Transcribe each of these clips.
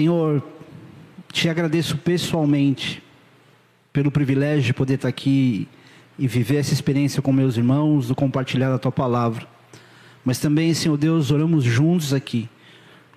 Senhor, te agradeço pessoalmente pelo privilégio de poder estar aqui e viver essa experiência com meus irmãos, do compartilhar da tua palavra. Mas também, Senhor Deus, oramos juntos aqui,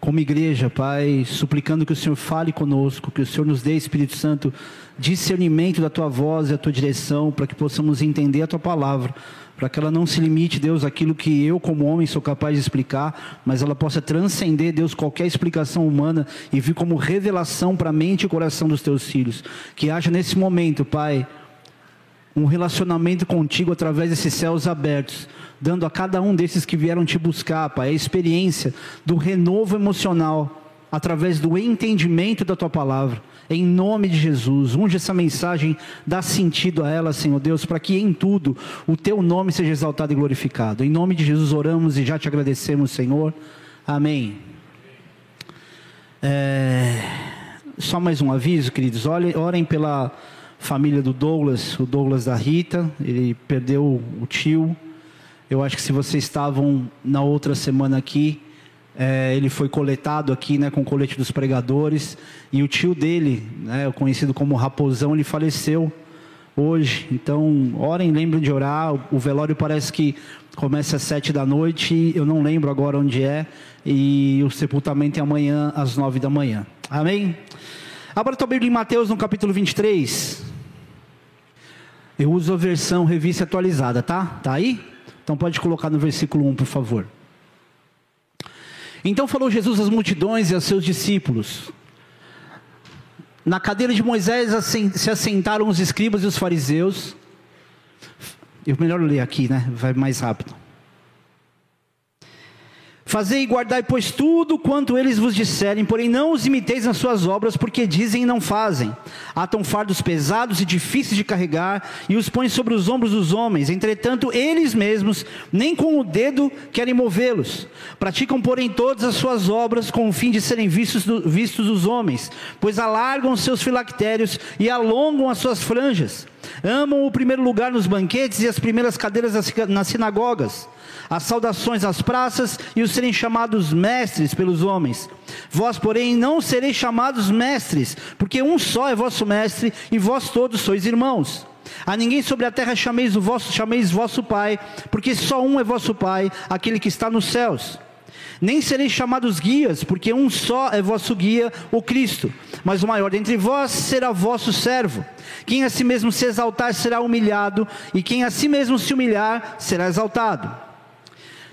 como igreja, Pai, suplicando que o Senhor fale conosco, que o Senhor nos dê, Espírito Santo, discernimento da tua voz e a tua direção, para que possamos entender a tua palavra, para que ela não se limite, Deus, aquilo que eu, como homem, sou capaz de explicar, mas ela possa transcender, Deus, qualquer explicação humana e vir como revelação para a mente e coração dos teus filhos. Que haja nesse momento, Pai, um relacionamento contigo através desses céus abertos, dando a cada um desses que vieram te buscar, Pai, a experiência do renovo emocional através do entendimento da tua palavra. Em nome de Jesus, unge essa mensagem, dá sentido a ela, Senhor Deus, para que em tudo o teu nome seja exaltado e glorificado. Em nome de Jesus oramos e já te agradecemos, Senhor. Amém. É... Só mais um aviso, queridos. Orem pela família do Douglas, o Douglas da Rita. Ele perdeu o tio. Eu acho que se vocês estavam na outra semana aqui, é, ele foi coletado aqui né, com o colete dos pregadores. E o tio dele, né, conhecido como Raposão, ele faleceu hoje. Então, orem, lembrem de orar. O velório parece que começa às sete da noite. Eu não lembro agora onde é. E o sepultamento é amanhã às nove da manhã. Amém? Abra tua Bíblia em Mateus no capítulo 23. Eu uso a versão revista atualizada, tá? Tá aí? Então pode colocar no versículo 1, por favor. Então falou Jesus às multidões e aos seus discípulos. Na cadeira de Moisés se assentaram os escribas e os fariseus. Eu melhor ler aqui, né? Vai mais rápido. Fazei e guardai, pois, tudo quanto eles vos disserem, porém não os imiteis nas suas obras, porque dizem e não fazem. Atam fardos pesados e difíceis de carregar, e os põem sobre os ombros dos homens. Entretanto, eles mesmos, nem com o dedo, querem movê-los. Praticam, porém, todas as suas obras com o fim de serem vistos, vistos dos homens, pois alargam seus filactérios e alongam as suas franjas. Amam o primeiro lugar nos banquetes e as primeiras cadeiras nas sinagogas as saudações às praças e os serem chamados mestres pelos homens. Vós, porém, não sereis chamados mestres, porque um só é vosso mestre e vós todos sois irmãos. A ninguém sobre a terra chameis o vosso, chameis vosso Pai, porque só um é vosso Pai, aquele que está nos céus. Nem sereis chamados guias, porque um só é vosso guia, o Cristo. Mas o maior dentre vós será vosso servo. Quem a si mesmo se exaltar será humilhado, e quem a si mesmo se humilhar será exaltado.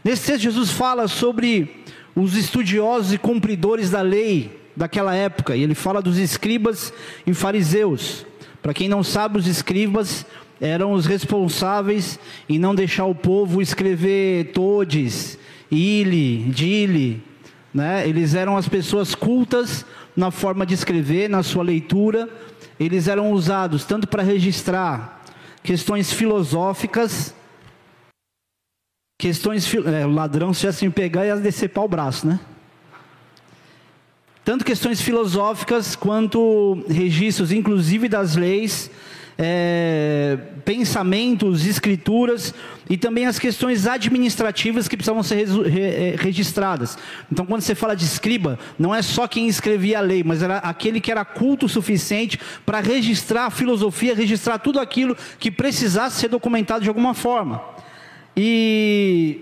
Nesse texto, Jesus fala sobre os estudiosos e cumpridores da lei daquela época, e ele fala dos escribas e fariseus. Para quem não sabe, os escribas eram os responsáveis em não deixar o povo escrever todes, ile, dile, né? Eles eram as pessoas cultas na forma de escrever, na sua leitura. Eles eram usados tanto para registrar questões filosóficas, questões, é, o ladrão se assim pegar e decepar o braço, né? Tanto questões filosóficas quanto registros, inclusive das leis, é, pensamentos, escrituras e também as questões administrativas que precisavam ser re, é, registradas. Então, quando você fala de escriba, não é só quem escrevia a lei, mas era aquele que era culto o suficiente para registrar a filosofia, registrar tudo aquilo que precisasse ser documentado de alguma forma. E,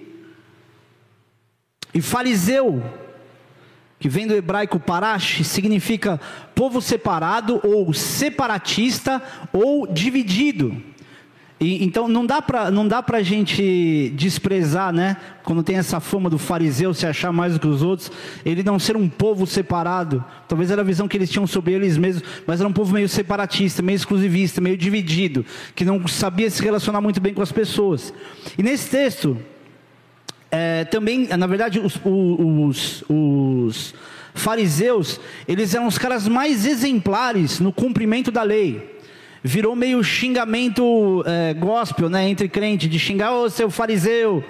e fariseu, que vem do hebraico parash, significa povo separado, ou separatista, ou dividido. E, então não dá para não dá para a gente desprezar, né? Quando tem essa fama do fariseu se achar mais do que os outros, ele não ser um povo separado. Talvez era a visão que eles tinham sobre eles mesmos, mas era um povo meio separatista, meio exclusivista, meio dividido, que não sabia se relacionar muito bem com as pessoas. E nesse texto é, também, na verdade, os, os, os fariseus eles eram os caras mais exemplares no cumprimento da lei virou meio xingamento é, gospel, né, entre crentes, de xingar, ô seu fariseu.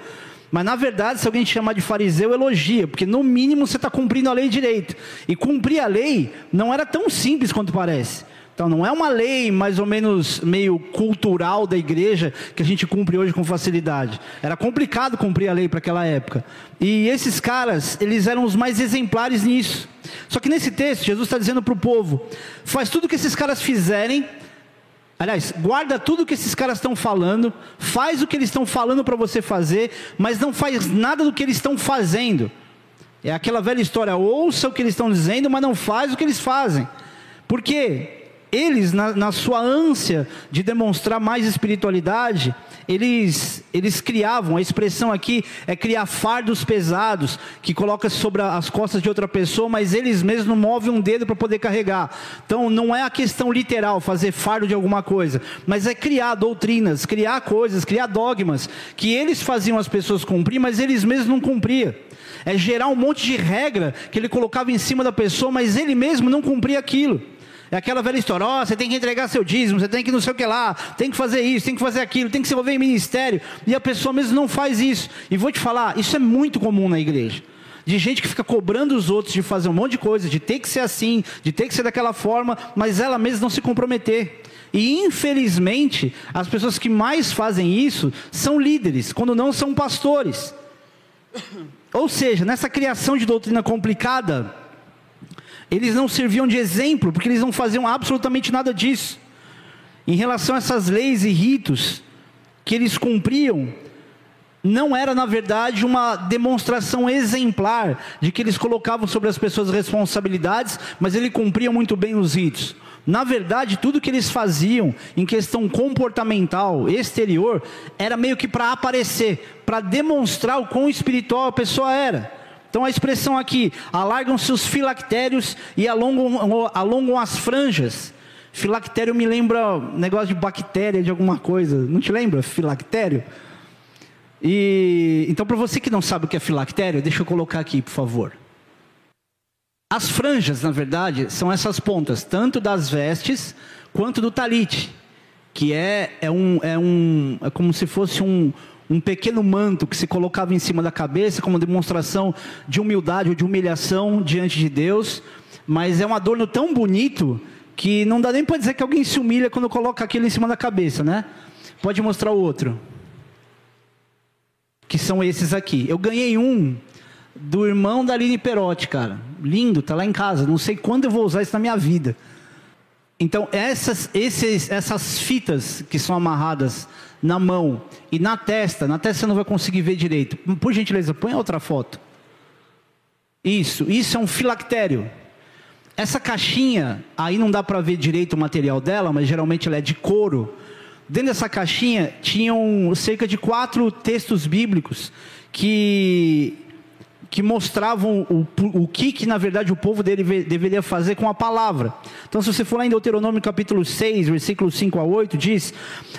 Mas na verdade, se alguém te chamar de fariseu, elogia, porque no mínimo você está cumprindo a lei direito. E cumprir a lei não era tão simples quanto parece. Então não é uma lei mais ou menos meio cultural da igreja que a gente cumpre hoje com facilidade. Era complicado cumprir a lei para aquela época. E esses caras, eles eram os mais exemplares nisso. Só que nesse texto, Jesus está dizendo para o povo: faz tudo o que esses caras fizerem. Aliás, guarda tudo o que esses caras estão falando, faz o que eles estão falando para você fazer, mas não faz nada do que eles estão fazendo. É aquela velha história: ouça o que eles estão dizendo, mas não faz o que eles fazem. Por quê? eles, na, na, sua ânsia de demonstrar mais espiritualidade, eles, eles criavam, a expressão aqui é criar fardos pesados, que coloca sobre as costas de outra pessoa, mas eles mesmos não movem um dedo para poder carregar. Então não é a questão literal, fazer fardo de alguma coisa, mas é criar doutrinas, criar coisas, criar dogmas, que eles faziam as pessoas cumprir, mas eles mesmos não cumpriam. É gerar um monte de regra que ele colocava em cima da pessoa, mas ele mesmo não cumpria aquilo. É aquela velha história, oh, você tem que entregar seu dízimo, você tem que não sei o que lá, tem que fazer isso, tem que fazer aquilo, tem que se envolver em ministério, e a pessoa mesmo não faz isso. E vou te falar, isso é muito comum na igreja. De gente que fica cobrando os outros de fazer um monte de coisa, de ter que ser assim, de ter que ser daquela forma, mas ela mesma não se comprometer. E infelizmente, as pessoas que mais fazem isso são líderes, quando não são pastores. Ou seja, nessa criação de doutrina complicada, eles não serviam de exemplo, porque eles não faziam absolutamente nada disso. Em relação a essas leis e ritos que eles cumpriam, não era na verdade uma demonstração exemplar de que eles colocavam sobre as pessoas responsabilidades, mas ele cumpria muito bem os ritos. Na verdade, tudo que eles faziam em questão comportamental, exterior, era meio que para aparecer, para demonstrar o quão espiritual a pessoa era. Então a expressão aqui, alargam-se os filactérios e alongam, alongam as franjas. Filactério me lembra negócio de bactéria, de alguma coisa. Não te lembra? Filactério? E então para você que não sabe o que é filactério, deixa eu colocar aqui, por favor. As franjas, na verdade, são essas pontas, tanto das vestes quanto do talite, que é, é, um, é, um, é como se fosse um, um pequeno manto que se colocava em cima da cabeça como demonstração de humildade ou de humilhação diante de Deus, mas é um adorno tão bonito que não dá nem para dizer que alguém se humilha quando coloca aquilo em cima da cabeça, né? Pode mostrar o outro. Que são esses aqui. Eu ganhei um do irmão da Aline Perotti, cara. Lindo, tá lá em casa. Não sei quando eu vou usar isso na minha vida. Então, essas, esses, essas fitas que são amarradas na mão e na testa, na testa você não vai conseguir ver direito. Por gentileza, põe outra foto. Isso, isso é um filactério. Essa caixinha, aí não dá para ver direito o material dela, mas geralmente ela é de couro. Dentro dessa caixinha tinham cerca de quatro textos bíblicos que que mostravam o, o que, que, na verdade, o povo dele deveria fazer com a palavra. Então, se você for lá em Deuteronômio capítulo 6, versículos 5 a 8, diz: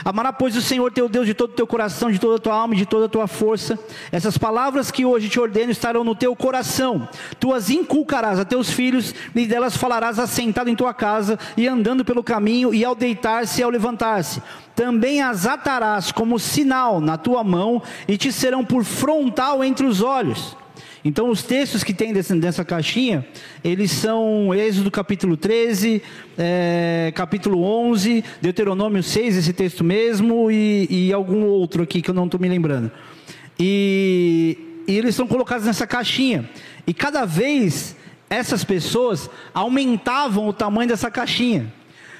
Amará, pois, o Senhor teu Deus de todo o teu coração, de toda a tua alma e de toda a tua força. Essas palavras que hoje te ordeno estarão no teu coração. Tu as inculcarás a teus filhos, e delas falarás assentado em tua casa, e andando pelo caminho, e ao deitar-se e ao levantar-se. Também as atarás como sinal na tua mão, e te serão por frontal entre os olhos. Então, os textos que tem dessa, dessa caixinha, eles são Êxodo capítulo 13, é, capítulo 11, Deuteronômio 6, esse texto mesmo, e, e algum outro aqui que eu não estou me lembrando. E, e eles são colocados nessa caixinha. E cada vez essas pessoas aumentavam o tamanho dessa caixinha.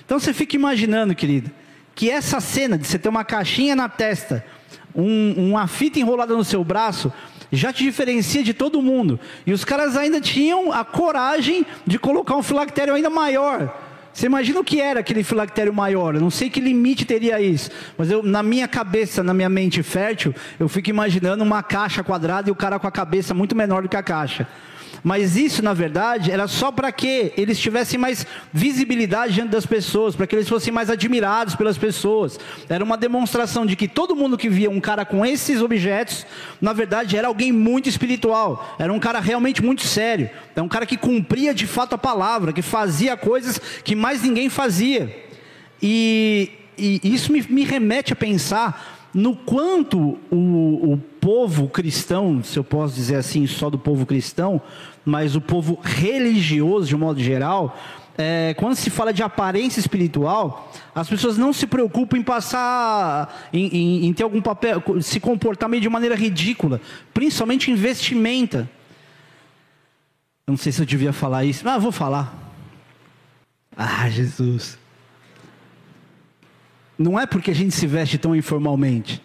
Então você fica imaginando, querido, que essa cena de você ter uma caixinha na testa, um, uma fita enrolada no seu braço, já te diferencia de todo mundo. E os caras ainda tinham a coragem de colocar um filactério ainda maior. Você imagina o que era aquele filactério maior? Eu não sei que limite teria isso, mas eu, na minha cabeça, na minha mente fértil, eu fico imaginando uma caixa quadrada e o cara com a cabeça muito menor do que a caixa. Mas isso, na verdade, era só para que eles tivessem mais visibilidade diante das pessoas, para que eles fossem mais admirados pelas pessoas. Era uma demonstração de que todo mundo que via um cara com esses objetos, na verdade, era alguém muito espiritual, era um cara realmente muito sério, era um cara que cumpria de fato a palavra, que fazia coisas que mais ninguém fazia. E, e isso me, me remete a pensar no quanto o, o, povo cristão, se eu posso dizer assim, só do povo cristão, mas o povo religioso de um modo geral, é, quando se fala de aparência espiritual, as pessoas não se preocupam em passar, em, em, em ter algum papel, se comportar meio de maneira ridícula, principalmente em vestimenta. Eu não sei se eu devia falar isso, mas vou falar. Ah, Jesus. Não é porque a gente se veste tão informalmente,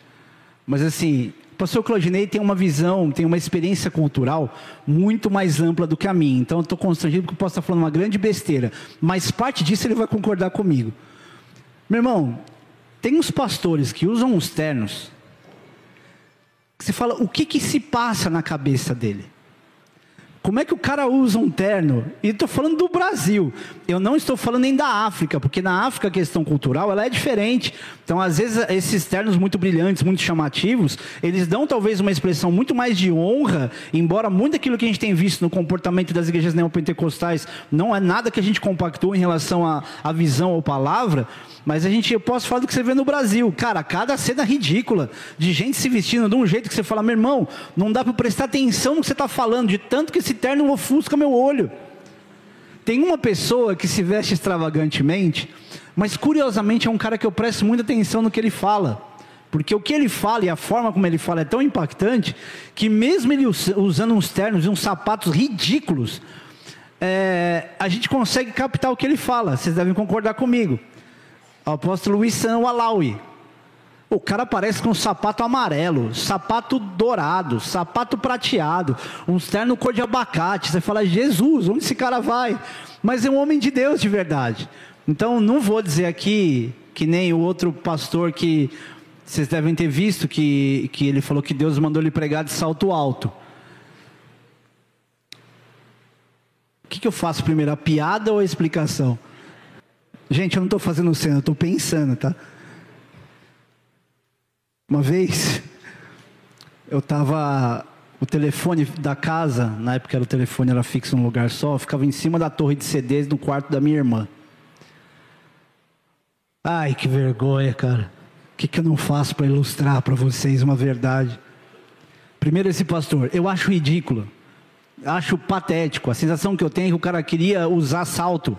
mas assim, o pastor Claudinei tem uma visão, tem uma experiência cultural muito mais ampla do que a minha. Então eu estou constrangido porque eu posso estar falando uma grande besteira. Mas parte disso ele vai concordar comigo. Meu irmão, tem uns pastores que usam uns ternos. Que você fala, o que, que se passa na cabeça dele? Como é que o cara usa um terno? E estou falando do Brasil. Eu não estou falando nem da África, porque na África a questão cultural ela é diferente. Então, às vezes, esses ternos muito brilhantes, muito chamativos, eles dão talvez uma expressão muito mais de honra, embora muito daquilo que a gente tem visto no comportamento das igrejas neopentecostais não é nada que a gente compactou em relação à, à visão ou palavra. Mas a gente, eu posso falar do que você vê no Brasil. Cara, cada cena ridícula de gente se vestindo de um jeito que você fala, meu irmão, não dá para prestar atenção no que você está falando, de tanto que esse terno ofusca meu olho. Tem uma pessoa que se veste extravagantemente, mas curiosamente é um cara que eu presto muita atenção no que ele fala. Porque o que ele fala e a forma como ele fala é tão impactante que mesmo ele usando uns ternos e uns sapatos ridículos, é, a gente consegue captar o que ele fala. Vocês devem concordar comigo. O apóstolo Wissan Alawi. O cara parece com um sapato amarelo, sapato dourado, sapato prateado, um terno cor de abacate. Você fala, Jesus, onde esse cara vai? Mas é um homem de Deus de verdade. Então, não vou dizer aqui que nem o outro pastor que vocês devem ter visto, que, que ele falou que Deus mandou ele pregar de salto alto. O que, que eu faço primeiro, a piada ou a explicação? Gente, eu não estou fazendo cena, eu estou pensando, tá? Uma vez, eu estava. O telefone da casa, na época o telefone era fixo num lugar só, ficava em cima da torre de CDs no quarto da minha irmã. Ai, que vergonha, cara. O que, que eu não faço para ilustrar para vocês uma verdade? Primeiro, esse pastor, eu acho ridículo, acho patético. A sensação que eu tenho é que o cara queria usar salto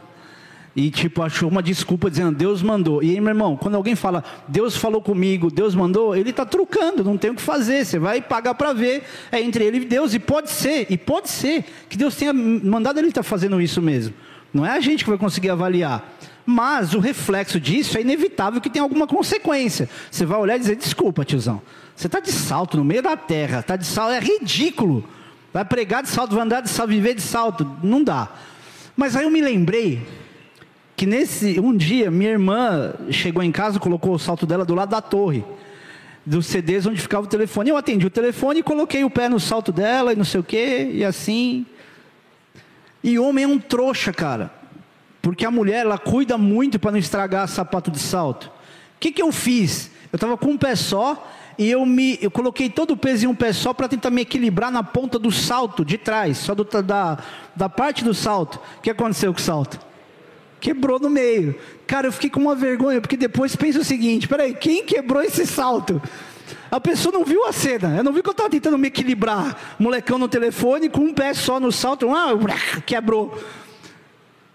e tipo achou uma desculpa dizendo Deus mandou. E aí, meu irmão, quando alguém fala Deus falou comigo, Deus mandou, ele está trucando, não tem o que fazer. Você vai pagar para ver. É entre ele e Deus. E pode ser, e pode ser que Deus tenha mandado ele estar tá fazendo isso mesmo. Não é a gente que vai conseguir avaliar. Mas o reflexo disso é inevitável que tenha alguma consequência. Você vai olhar e dizer, desculpa, tiozão. Você está de salto no meio da terra, está de salto, é ridículo. Vai pregar de salto, vai andar de salto, viver de salto. Não dá. Mas aí eu me lembrei que nesse um dia minha irmã chegou em casa, colocou o salto dela do lado da torre dos CDs onde ficava o telefone. Eu atendi o telefone e coloquei o pé no salto dela e não sei o que e assim. E homem é um trouxa, cara, porque a mulher ela cuida muito para não estragar sapato de salto. O que que eu fiz? Eu estava com um pé só e eu me eu coloquei todo o peso em um pé só para tentar me equilibrar na ponta do salto de trás, só do, da, da parte do salto. O que aconteceu com o salto? Quebrou no meio. Cara, eu fiquei com uma vergonha, porque depois pensa o seguinte: peraí, quem quebrou esse salto? A pessoa não viu a cena, eu não vi que eu estava tentando me equilibrar, molecão no telefone, com um pé só no salto, ah, quebrou.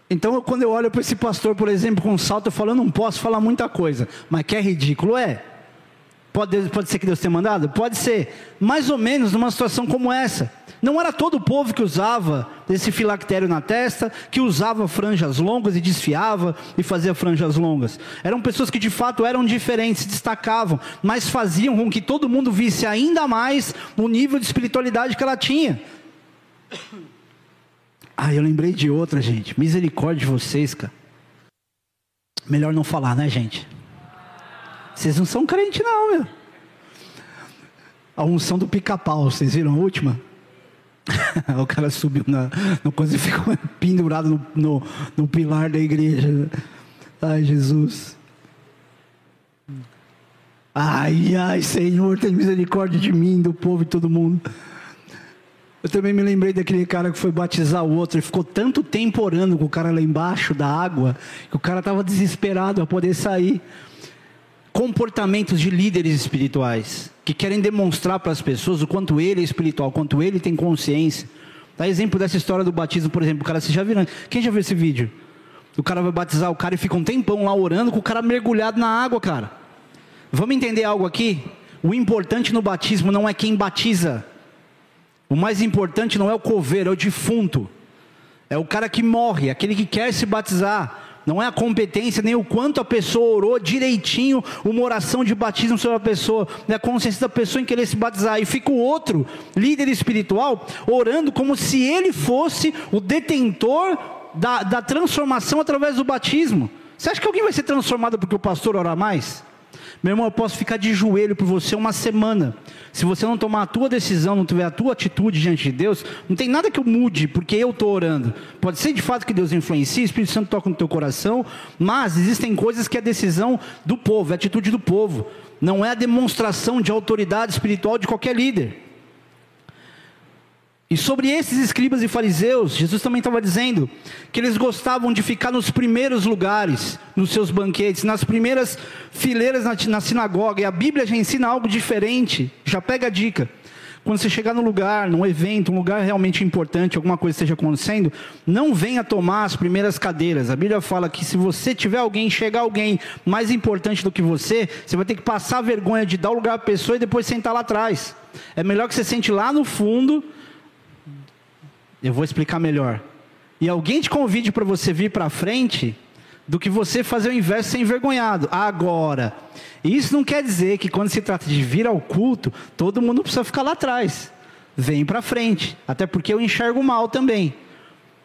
Então, quando eu olho para esse pastor, por exemplo, com um salto, eu falo, eu não posso falar muita coisa, mas que é ridículo, é. Pode, pode ser que Deus tenha mandado? Pode ser. Mais ou menos numa situação como essa. Não era todo o povo que usava esse filactério na testa, que usava franjas longas e desfiava e fazia franjas longas. Eram pessoas que de fato eram diferentes, destacavam, mas faziam com que todo mundo visse ainda mais o nível de espiritualidade que ela tinha. Ah, eu lembrei de outra, gente. Misericórdia de vocês, cara. Melhor não falar, né, gente? Vocês não são crente, não, meu. A unção do pica-pau, vocês viram a última? o cara subiu na, no coisa e ficou pendurado no, no, no pilar da igreja. Ai, Jesus. Ai, ai, Senhor, tem misericórdia de mim, do povo e todo mundo. Eu também me lembrei daquele cara que foi batizar o outro e ficou tanto tempo orando com o cara lá embaixo da água, que o cara estava desesperado a poder sair comportamentos de líderes espirituais que querem demonstrar para as pessoas o quanto ele é espiritual, o quanto ele tem consciência. Dá exemplo dessa história do batismo, por exemplo, o cara, você já viram? Quem já viu esse vídeo? O cara vai batizar o cara e fica um tempão lá orando com o cara mergulhado na água, cara. Vamos entender algo aqui? O importante no batismo não é quem batiza. O mais importante não é o coveiro, é o defunto. É o cara que morre, aquele que quer se batizar. Não é a competência, nem o quanto a pessoa orou direitinho uma oração de batismo sobre a pessoa, é a consciência da pessoa em querer se batizar. E fica o outro, líder espiritual, orando como se ele fosse o detentor da, da transformação através do batismo. Você acha que alguém vai ser transformado porque o pastor ora mais? Meu irmão, eu posso ficar de joelho por você uma semana. Se você não tomar a tua decisão, não tiver a tua atitude diante de Deus, não tem nada que eu mude, porque eu estou orando. Pode ser de fato que Deus influencie, o Espírito Santo toca no teu coração, mas existem coisas que é decisão do povo, é atitude do povo. Não é a demonstração de autoridade espiritual de qualquer líder. E sobre esses escribas e fariseus, Jesus também estava dizendo que eles gostavam de ficar nos primeiros lugares, nos seus banquetes, nas primeiras fileiras na, na, sinagoga. E a Bíblia já ensina algo diferente. Já pega a dica. Quando você chegar no lugar, num evento, um lugar realmente importante, alguma coisa esteja acontecendo, não venha tomar as primeiras cadeiras. A Bíblia fala que se você tiver alguém, chegar alguém mais importante do que você, você vai ter que passar a vergonha de dar o lugar à pessoa e depois sentar lá atrás. É melhor que você sente lá no fundo eu vou explicar melhor. E alguém te convide para você vir para frente, do que você fazer o inverso sem envergonhado. Agora, isso não quer dizer que quando se trata de vir ao culto, todo mundo precisa ficar lá atrás. Vem para frente. Até porque eu enxergo mal também.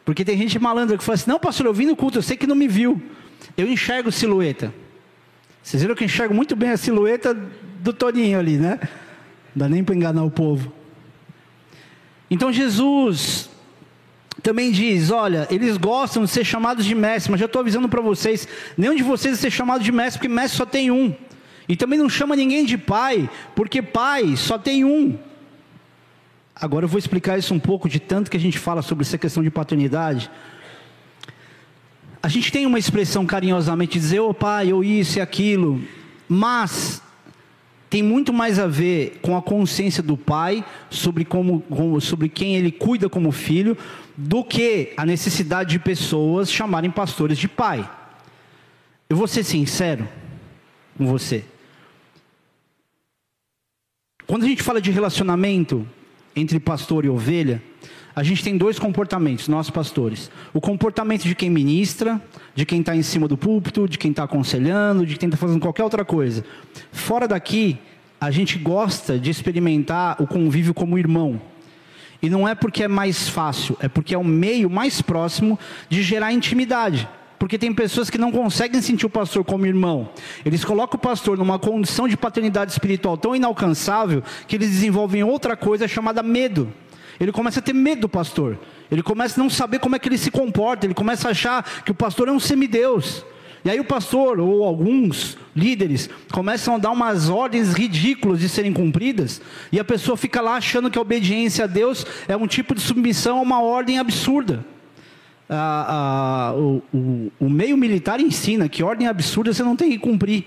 Porque tem gente malandra que fala assim: não, pastor, eu vim no culto, eu sei que não me viu. Eu enxergo silhueta. Vocês viram que eu enxergo muito bem a silhueta do Toninho ali, né? Não dá nem para enganar o povo. Então Jesus também diz: olha, eles gostam de ser chamados de mestre, mas já estou avisando para vocês: nenhum de vocês é ser chamado de mestre, porque mestre só tem um. E também não chama ninguém de pai, porque pai só tem um. Agora eu vou explicar isso um pouco, de tanto que a gente fala sobre essa questão de paternidade. A gente tem uma expressão carinhosamente dizer, ô oh, pai, ou isso e aquilo, mas tem muito mais a ver com a consciência do pai sobre, como, sobre quem ele cuida como filho, do que a necessidade de pessoas chamarem pastores de pai. Eu vou ser sincero com você. Quando a gente fala de relacionamento entre pastor e ovelha, a gente tem dois comportamentos, nós pastores. O comportamento de quem ministra, de quem está em cima do púlpito, de quem está aconselhando, de quem está fazendo qualquer outra coisa. Fora daqui, a gente gosta de experimentar o convívio como irmão. E não é porque é mais fácil, é porque é o meio mais próximo de gerar intimidade. Porque tem pessoas que não conseguem sentir o pastor como irmão. Eles colocam o pastor numa condição de paternidade espiritual tão inalcançável que eles desenvolvem outra coisa chamada medo. Ele começa a ter medo do pastor. Ele começa a não saber como é que ele se comporta. Ele começa a achar que o pastor é um semideus. E aí o pastor ou alguns líderes começam a dar umas ordens ridículas de serem cumpridas, e a pessoa fica lá achando que a obediência a Deus é um tipo de submissão a uma ordem absurda. Ah, ah, o, o, o meio militar ensina que ordem absurda você não tem que cumprir.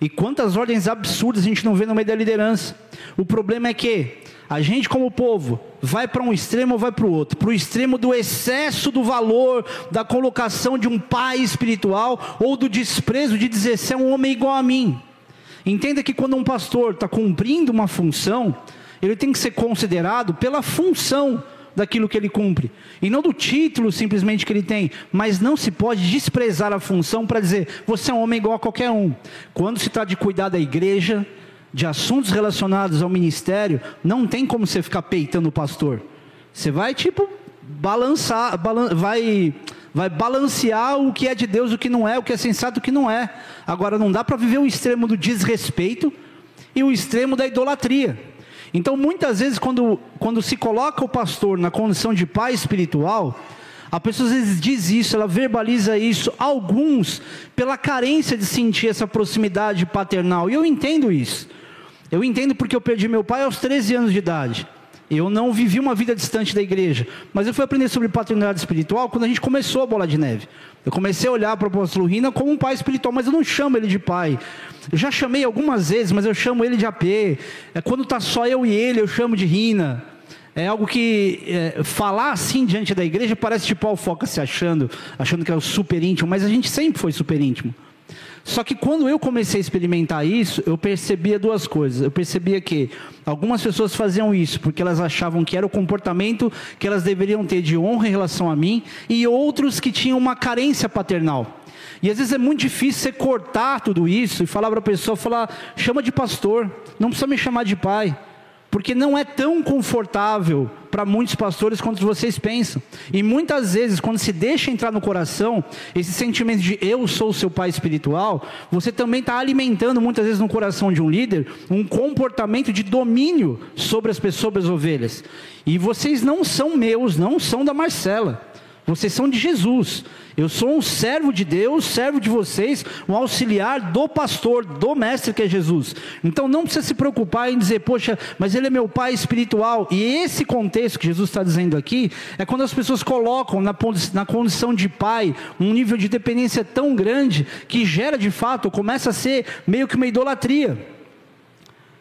E quantas ordens absurdas a gente não vê no meio da liderança? O problema é que a gente, como povo, vai para um extremo ou vai para o outro? Para o extremo do excesso do valor, da colocação de um pai espiritual, ou do desprezo de dizer, você é um homem igual a mim. Entenda que quando um pastor está cumprindo uma função, ele tem que ser considerado pela função daquilo que ele cumpre, e não do título simplesmente que ele tem, mas não se pode desprezar a função para dizer, você é um homem igual a qualquer um. Quando se trata de cuidar da igreja, de assuntos relacionados ao ministério, não tem como você ficar peitando o pastor. Você vai tipo balançar, balan vai vai balancear o que é de Deus, o que não é, o que é sensato, o que não é. Agora não dá para viver o extremo do desrespeito e o extremo da idolatria. Então, muitas vezes, quando, quando se coloca o pastor na condição de pai espiritual, a pessoa às vezes diz isso, ela verbaliza isso, alguns, pela carência de sentir essa proximidade paternal, e eu entendo isso. Eu entendo porque eu perdi meu pai aos 13 anos de idade. Eu não vivi uma vida distante da igreja, mas eu fui aprender sobre paternidade espiritual quando a gente começou a bola de neve. Eu comecei a olhar para o apóstolo Rina como um pai espiritual, mas eu não chamo ele de pai. Eu já chamei algumas vezes, mas eu chamo ele de AP. É quando está só eu e ele, eu chamo de Rina. É algo que é, falar assim diante da igreja parece tipo o Foca se achando, achando que é o super íntimo, mas a gente sempre foi super íntimo. Só que quando eu comecei a experimentar isso, eu percebia duas coisas. Eu percebia que algumas pessoas faziam isso porque elas achavam que era o comportamento que elas deveriam ter de honra em relação a mim, e outros que tinham uma carência paternal. E às vezes é muito difícil você cortar tudo isso e falar para a pessoa, falar, chama de pastor, não precisa me chamar de pai. Porque não é tão confortável para muitos pastores quanto vocês pensam. E muitas vezes, quando se deixa entrar no coração esse sentimento de eu sou seu pai espiritual, você também está alimentando muitas vezes no coração de um líder um comportamento de domínio sobre as pessoas, sobre as ovelhas. E vocês não são meus, não são da Marcela. Vocês são de Jesus. Eu sou um servo de Deus, servo de vocês, um auxiliar do pastor, do mestre que é Jesus. Então não precisa se preocupar em dizer, poxa, mas ele é meu pai espiritual. E esse contexto que Jesus está dizendo aqui é quando as pessoas colocam na, na condição de pai um nível de dependência tão grande que gera de fato, começa a ser meio que uma idolatria.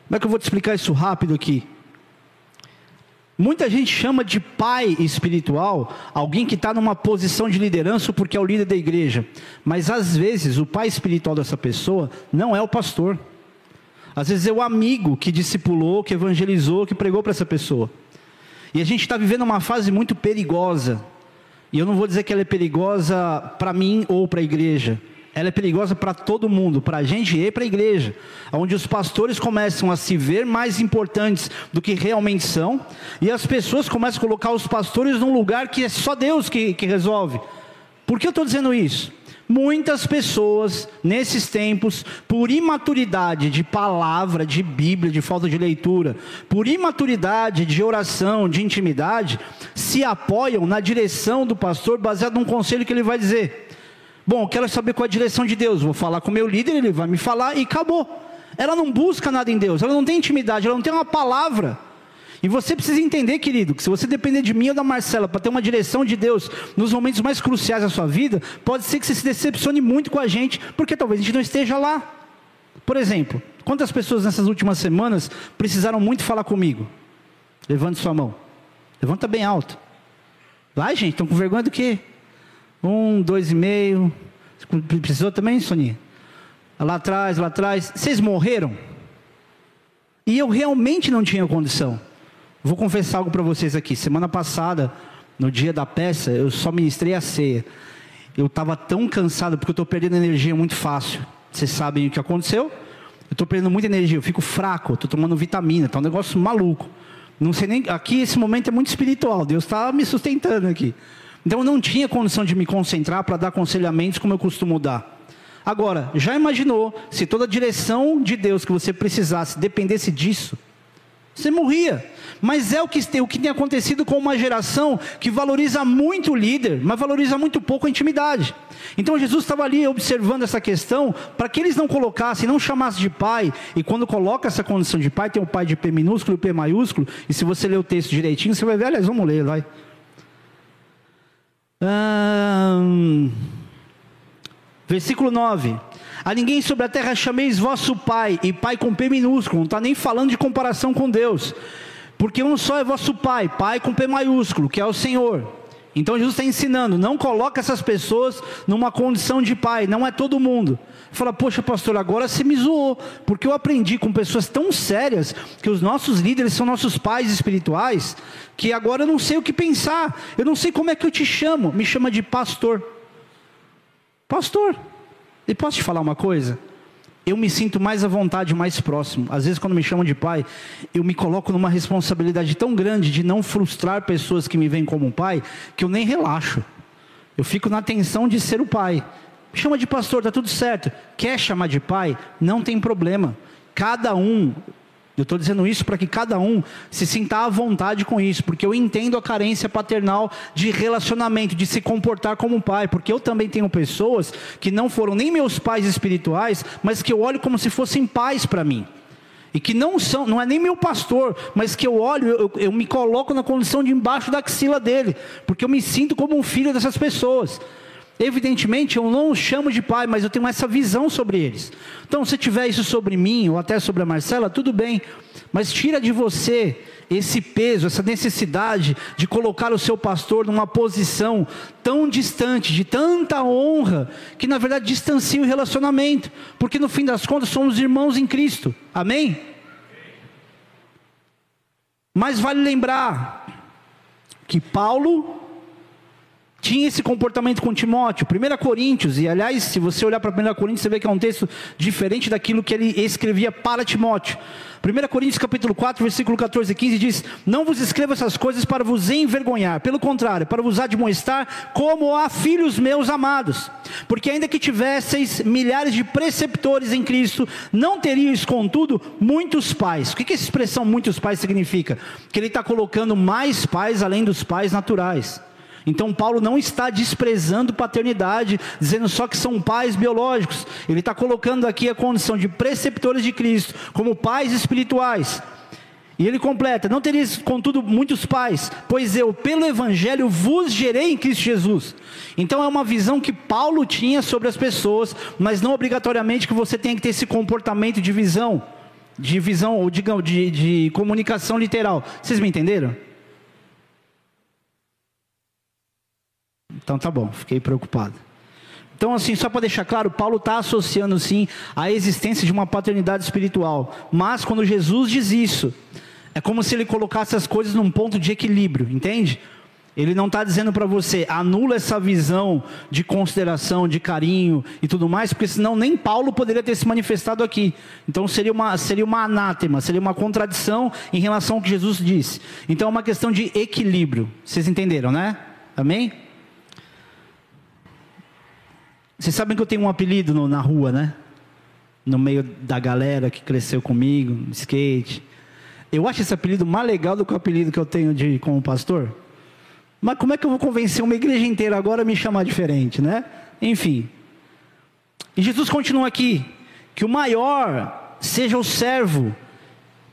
Como é que eu vou te explicar isso rápido aqui? Muita gente chama de pai espiritual alguém que está numa posição de liderança porque é o líder da igreja. Mas às vezes o pai espiritual dessa pessoa não é o pastor. Às vezes é o amigo que discipulou, que evangelizou, que pregou para essa pessoa. E a gente está vivendo uma fase muito perigosa. E eu não vou dizer que ela é perigosa para mim ou para a igreja ela é perigosa para todo mundo, para a gente e para a igreja, onde os pastores começam a se ver mais importantes do que realmente são, e as pessoas começam a colocar os pastores num lugar que é só Deus que, que resolve. Por que eu estou dizendo isso? Muitas pessoas, nesses tempos, por imaturidade de palavra, de Bíblia, de falta de leitura, por imaturidade de oração, de intimidade, se apoiam na direção do pastor baseado num conselho que ele vai dizer. Bom, quero saber qual é a direção de Deus. Vou falar com o meu líder, ele vai me falar e acabou. Ela não busca nada em Deus, ela não tem intimidade, ela não tem uma palavra. E você precisa entender, querido, que se você depender de mim ou da Marcela para ter uma direção de Deus nos momentos mais cruciais da sua vida, pode ser que você se decepcione muito com a gente, porque talvez a gente não esteja lá. Por exemplo, quantas pessoas nessas últimas semanas precisaram muito falar comigo? Levante sua mão. Levanta bem alto. Vai, gente, estão com vergonha do quê? Um, dois e meio. Precisou também, Soninha? Lá atrás, lá atrás. Vocês morreram? E eu realmente não tinha condição. Vou confessar algo para vocês aqui. Semana passada, no dia da peça, eu só ministrei a ceia. Eu estava tão cansado porque eu estou perdendo energia muito fácil. Vocês sabem o que aconteceu? Eu estou perdendo muita energia, eu fico fraco, estou tomando vitamina, está um negócio maluco. Não sei nem. Aqui esse momento é muito espiritual. Deus está me sustentando aqui. Então eu não tinha condição de me concentrar para dar aconselhamentos como eu costumo dar. Agora, já imaginou se toda a direção de Deus que você precisasse dependesse disso? Você morria. Mas é o que, tem, o que tem acontecido com uma geração que valoriza muito o líder, mas valoriza muito pouco a intimidade. Então Jesus estava ali observando essa questão para que eles não colocassem, não chamassem de pai. E quando coloca essa condição de pai, tem o pai de P minúsculo e P maiúsculo. E se você ler o texto direitinho, você vai ver, aliás, vamos ler, vai. Hum, versículo 9. A ninguém sobre a terra chameis vosso Pai, e Pai com P minúsculo, não está nem falando de comparação com Deus, porque um só é vosso Pai, Pai com P maiúsculo, que é o Senhor. Então Jesus está ensinando, não coloca essas pessoas numa condição de pai, não é todo mundo. Fala, poxa pastor, agora você me zoou, porque eu aprendi com pessoas tão sérias, que os nossos líderes são nossos pais espirituais, que agora eu não sei o que pensar, eu não sei como é que eu te chamo, me chama de pastor. Pastor, e posso te falar uma coisa? eu me sinto mais à vontade, mais próximo. Às vezes, quando me chamam de pai, eu me coloco numa responsabilidade tão grande de não frustrar pessoas que me veem como um pai, que eu nem relaxo. Eu fico na tensão de ser o pai. Chama de pastor, está tudo certo. Quer chamar de pai? Não tem problema. Cada um eu estou dizendo isso para que cada um se sinta à vontade com isso, porque eu entendo a carência paternal de relacionamento, de se comportar como um pai, porque eu também tenho pessoas que não foram nem meus pais espirituais, mas que eu olho como se fossem pais para mim. E que não são, não é nem meu pastor, mas que eu olho, eu, eu me coloco na condição de embaixo da axila dele, porque eu me sinto como um filho dessas pessoas. Evidentemente, eu não os chamo de pai, mas eu tenho essa visão sobre eles. Então, se tiver isso sobre mim ou até sobre a Marcela, tudo bem. Mas tira de você esse peso, essa necessidade de colocar o seu pastor numa posição tão distante, de tanta honra, que na verdade distancia o relacionamento, porque no fim das contas somos irmãos em Cristo. Amém? Mas vale lembrar que Paulo tinha esse comportamento com Timóteo. 1 Coríntios, e aliás, se você olhar para 1 Coríntios, você vê que é um texto diferente daquilo que ele escrevia para Timóteo. 1 Coríntios capítulo 4, versículo 14 e 15 diz: Não vos escrevo essas coisas para vos envergonhar, pelo contrário, para vos admoestar como a filhos meus amados. Porque ainda que tivesseis milhares de preceptores em Cristo, não teríeis, contudo, muitos pais. O que, que essa expressão muitos pais significa? Que ele está colocando mais pais além dos pais naturais. Então, Paulo não está desprezando paternidade, dizendo só que são pais biológicos. Ele está colocando aqui a condição de preceptores de Cristo, como pais espirituais. E ele completa: Não tereis, contudo, muitos pais, pois eu, pelo Evangelho, vos gerei em Cristo Jesus. Então é uma visão que Paulo tinha sobre as pessoas, mas não obrigatoriamente que você tenha que ter esse comportamento de visão, de visão, ou digamos, de, de comunicação literal. Vocês me entenderam? Então tá bom, fiquei preocupado. Então, assim, só para deixar claro, Paulo está associando sim a existência de uma paternidade espiritual. Mas quando Jesus diz isso, é como se ele colocasse as coisas num ponto de equilíbrio, entende? Ele não está dizendo para você, anula essa visão de consideração, de carinho e tudo mais, porque senão nem Paulo poderia ter se manifestado aqui. Então seria uma, seria uma anátema, seria uma contradição em relação ao que Jesus disse. Então é uma questão de equilíbrio. Vocês entenderam, né? Amém? Vocês sabem que eu tenho um apelido no, na rua, né? No meio da galera que cresceu comigo, skate. Eu acho esse apelido mais legal do que o apelido que eu tenho de como pastor. Mas como é que eu vou convencer uma igreja inteira agora a me chamar diferente, né? Enfim. E Jesus continua aqui: que o maior seja o servo,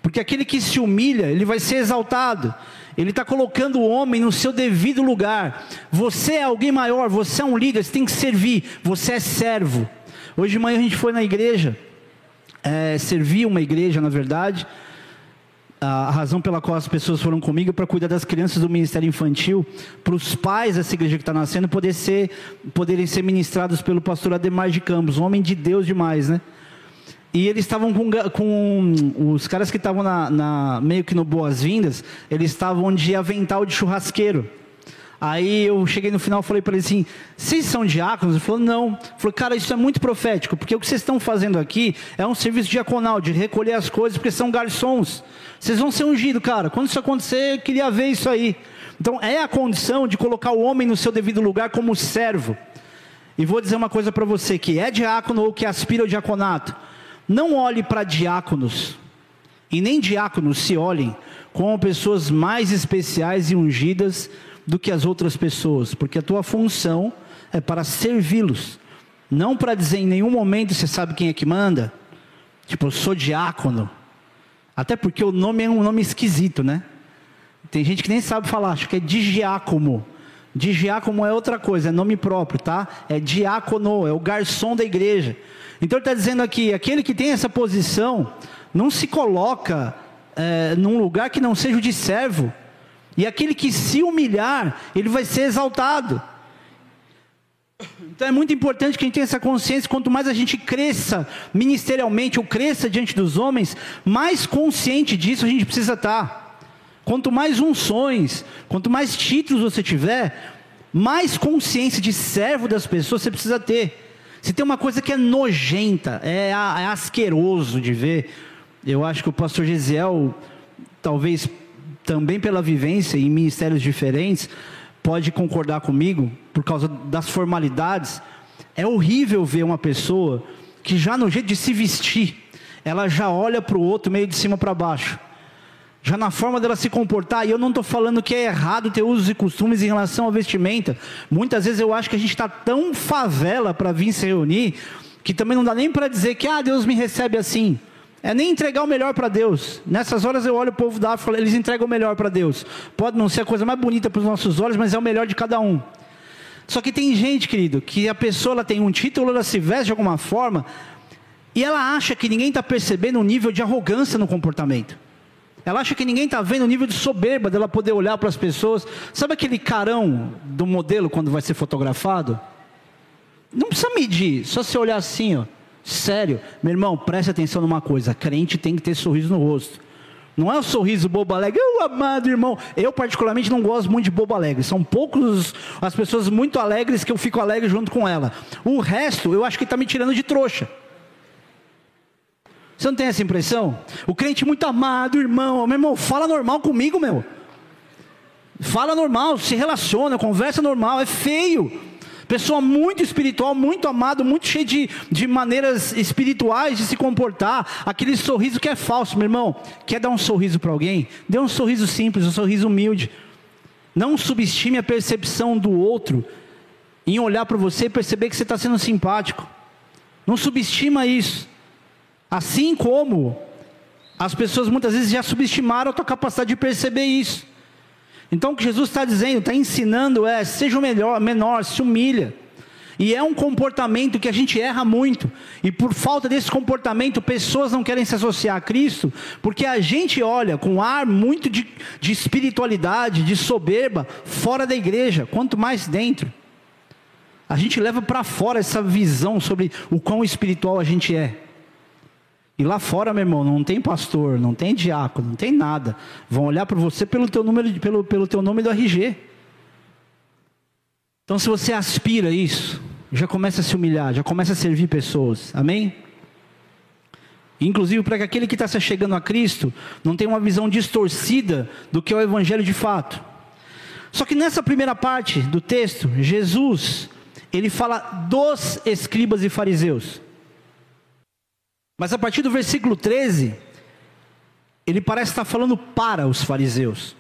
porque aquele que se humilha, ele vai ser exaltado. Ele está colocando o homem no seu devido lugar. Você é alguém maior, você é um líder, você tem que servir, você é servo. Hoje de manhã a gente foi na igreja, é, servir uma igreja, na verdade. A razão pela qual as pessoas foram comigo é para cuidar das crianças do Ministério Infantil, para os pais dessa igreja que está nascendo poder ser, poderem ser ministrados pelo pastor Ademar de Campos, um homem de Deus demais, né? E eles estavam com, com, os caras que estavam na, na, meio que no boas-vindas, eles estavam de avental de churrasqueiro. Aí eu cheguei no final e falei para ele assim: vocês são diáconos? Ele falou: não. Ele falou: cara, isso é muito profético, porque o que vocês estão fazendo aqui é um serviço diaconal, de recolher as coisas, porque são garçons. Vocês vão ser ungidos, cara. Quando isso acontecer, eu queria ver isso aí. Então é a condição de colocar o homem no seu devido lugar como servo. E vou dizer uma coisa para você que é diácono ou que aspira ao diaconato. Não olhe para diáconos, e nem diáconos se olhem como pessoas mais especiais e ungidas do que as outras pessoas, porque a tua função é para servi-los, não para dizer em nenhum momento você sabe quem é que manda, tipo, eu sou diácono, até porque o nome é um nome esquisito, né? Tem gente que nem sabe falar, acho que é digiácomo. Digiácono é outra coisa, é nome próprio, tá? É diácono, é o garçom da igreja. Então ele está dizendo aqui: aquele que tem essa posição não se coloca é, num lugar que não seja o de servo, e aquele que se humilhar, ele vai ser exaltado. Então é muito importante que a gente tenha essa consciência. Quanto mais a gente cresça ministerialmente ou cresça diante dos homens, mais consciente disso a gente precisa estar. Quanto mais unções, quanto mais títulos você tiver, mais consciência de servo das pessoas você precisa ter. Se tem uma coisa que é nojenta, é, é asqueroso de ver, eu acho que o pastor Gesiel, talvez também pela vivência em ministérios diferentes, pode concordar comigo, por causa das formalidades. É horrível ver uma pessoa que já no jeito de se vestir, ela já olha para o outro meio de cima para baixo já na forma dela se comportar, e eu não estou falando que é errado ter usos e costumes em relação à vestimenta. Muitas vezes eu acho que a gente está tão favela para vir se reunir, que também não dá nem para dizer que ah, Deus me recebe assim. É nem entregar o melhor para Deus. Nessas horas eu olho o povo da África, eles entregam o melhor para Deus. Pode não ser a coisa mais bonita para os nossos olhos, mas é o melhor de cada um. Só que tem gente, querido, que a pessoa ela tem um título, ela se veste de alguma forma, e ela acha que ninguém está percebendo o nível de arrogância no comportamento. Ela acha que ninguém está vendo o nível de soberba dela poder olhar para as pessoas. Sabe aquele carão do modelo quando vai ser fotografado? Não precisa medir, só se olhar assim, ó. Sério, meu irmão, preste atenção numa coisa: crente tem que ter sorriso no rosto. Não é o sorriso bobo alegre, eu amado irmão. Eu, particularmente, não gosto muito de bobo alegre. São poucos as pessoas muito alegres que eu fico alegre junto com ela. O resto, eu acho que está me tirando de trouxa. Você não tem essa impressão? O crente muito amado, irmão, meu irmão, fala normal comigo, meu. Fala normal, se relaciona, conversa normal, é feio. Pessoa muito espiritual, muito amado, muito cheio de, de maneiras espirituais de se comportar. Aquele sorriso que é falso, meu irmão. Quer dar um sorriso para alguém? Dê um sorriso simples, um sorriso humilde. Não subestime a percepção do outro em olhar para você e perceber que você está sendo simpático. Não subestima isso. Assim como as pessoas muitas vezes já subestimaram a tua capacidade de perceber isso. Então o que Jesus está dizendo, está ensinando é, seja o melhor, menor, se humilha. E é um comportamento que a gente erra muito. E por falta desse comportamento, pessoas não querem se associar a Cristo, porque a gente olha com ar muito de, de espiritualidade, de soberba, fora da igreja, quanto mais dentro. A gente leva para fora essa visão sobre o quão espiritual a gente é. E lá fora, meu irmão, não tem pastor, não tem diácono, não tem nada. Vão olhar para você pelo teu número, pelo, pelo teu nome do RG. Então, se você aspira isso, já começa a se humilhar, já começa a servir pessoas. Amém? Inclusive para que aquele que está se chegando a Cristo não tenha uma visão distorcida do que é o Evangelho de fato. Só que nessa primeira parte do texto, Jesus, ele fala dos escribas e fariseus. Mas a partir do versículo 13, ele parece estar falando para os fariseus,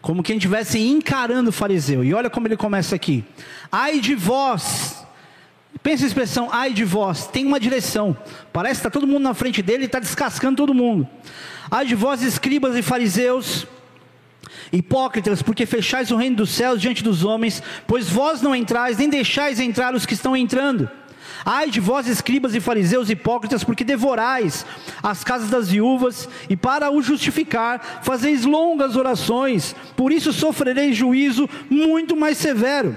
como quem estivesse encarando o fariseu. E olha como ele começa aqui: ai de vós. Pensa a expressão ai de vós, tem uma direção. Parece que está todo mundo na frente dele e está descascando todo mundo. Ai de vós, escribas e fariseus, hipócritas, porque fechais o reino dos céus diante dos homens, pois vós não entrais, nem deixais entrar os que estão entrando. Ai de vós, escribas e fariseus hipócritas, porque devorais as casas das viúvas, e para o justificar, fazeis longas orações, por isso sofrereis juízo muito mais severo.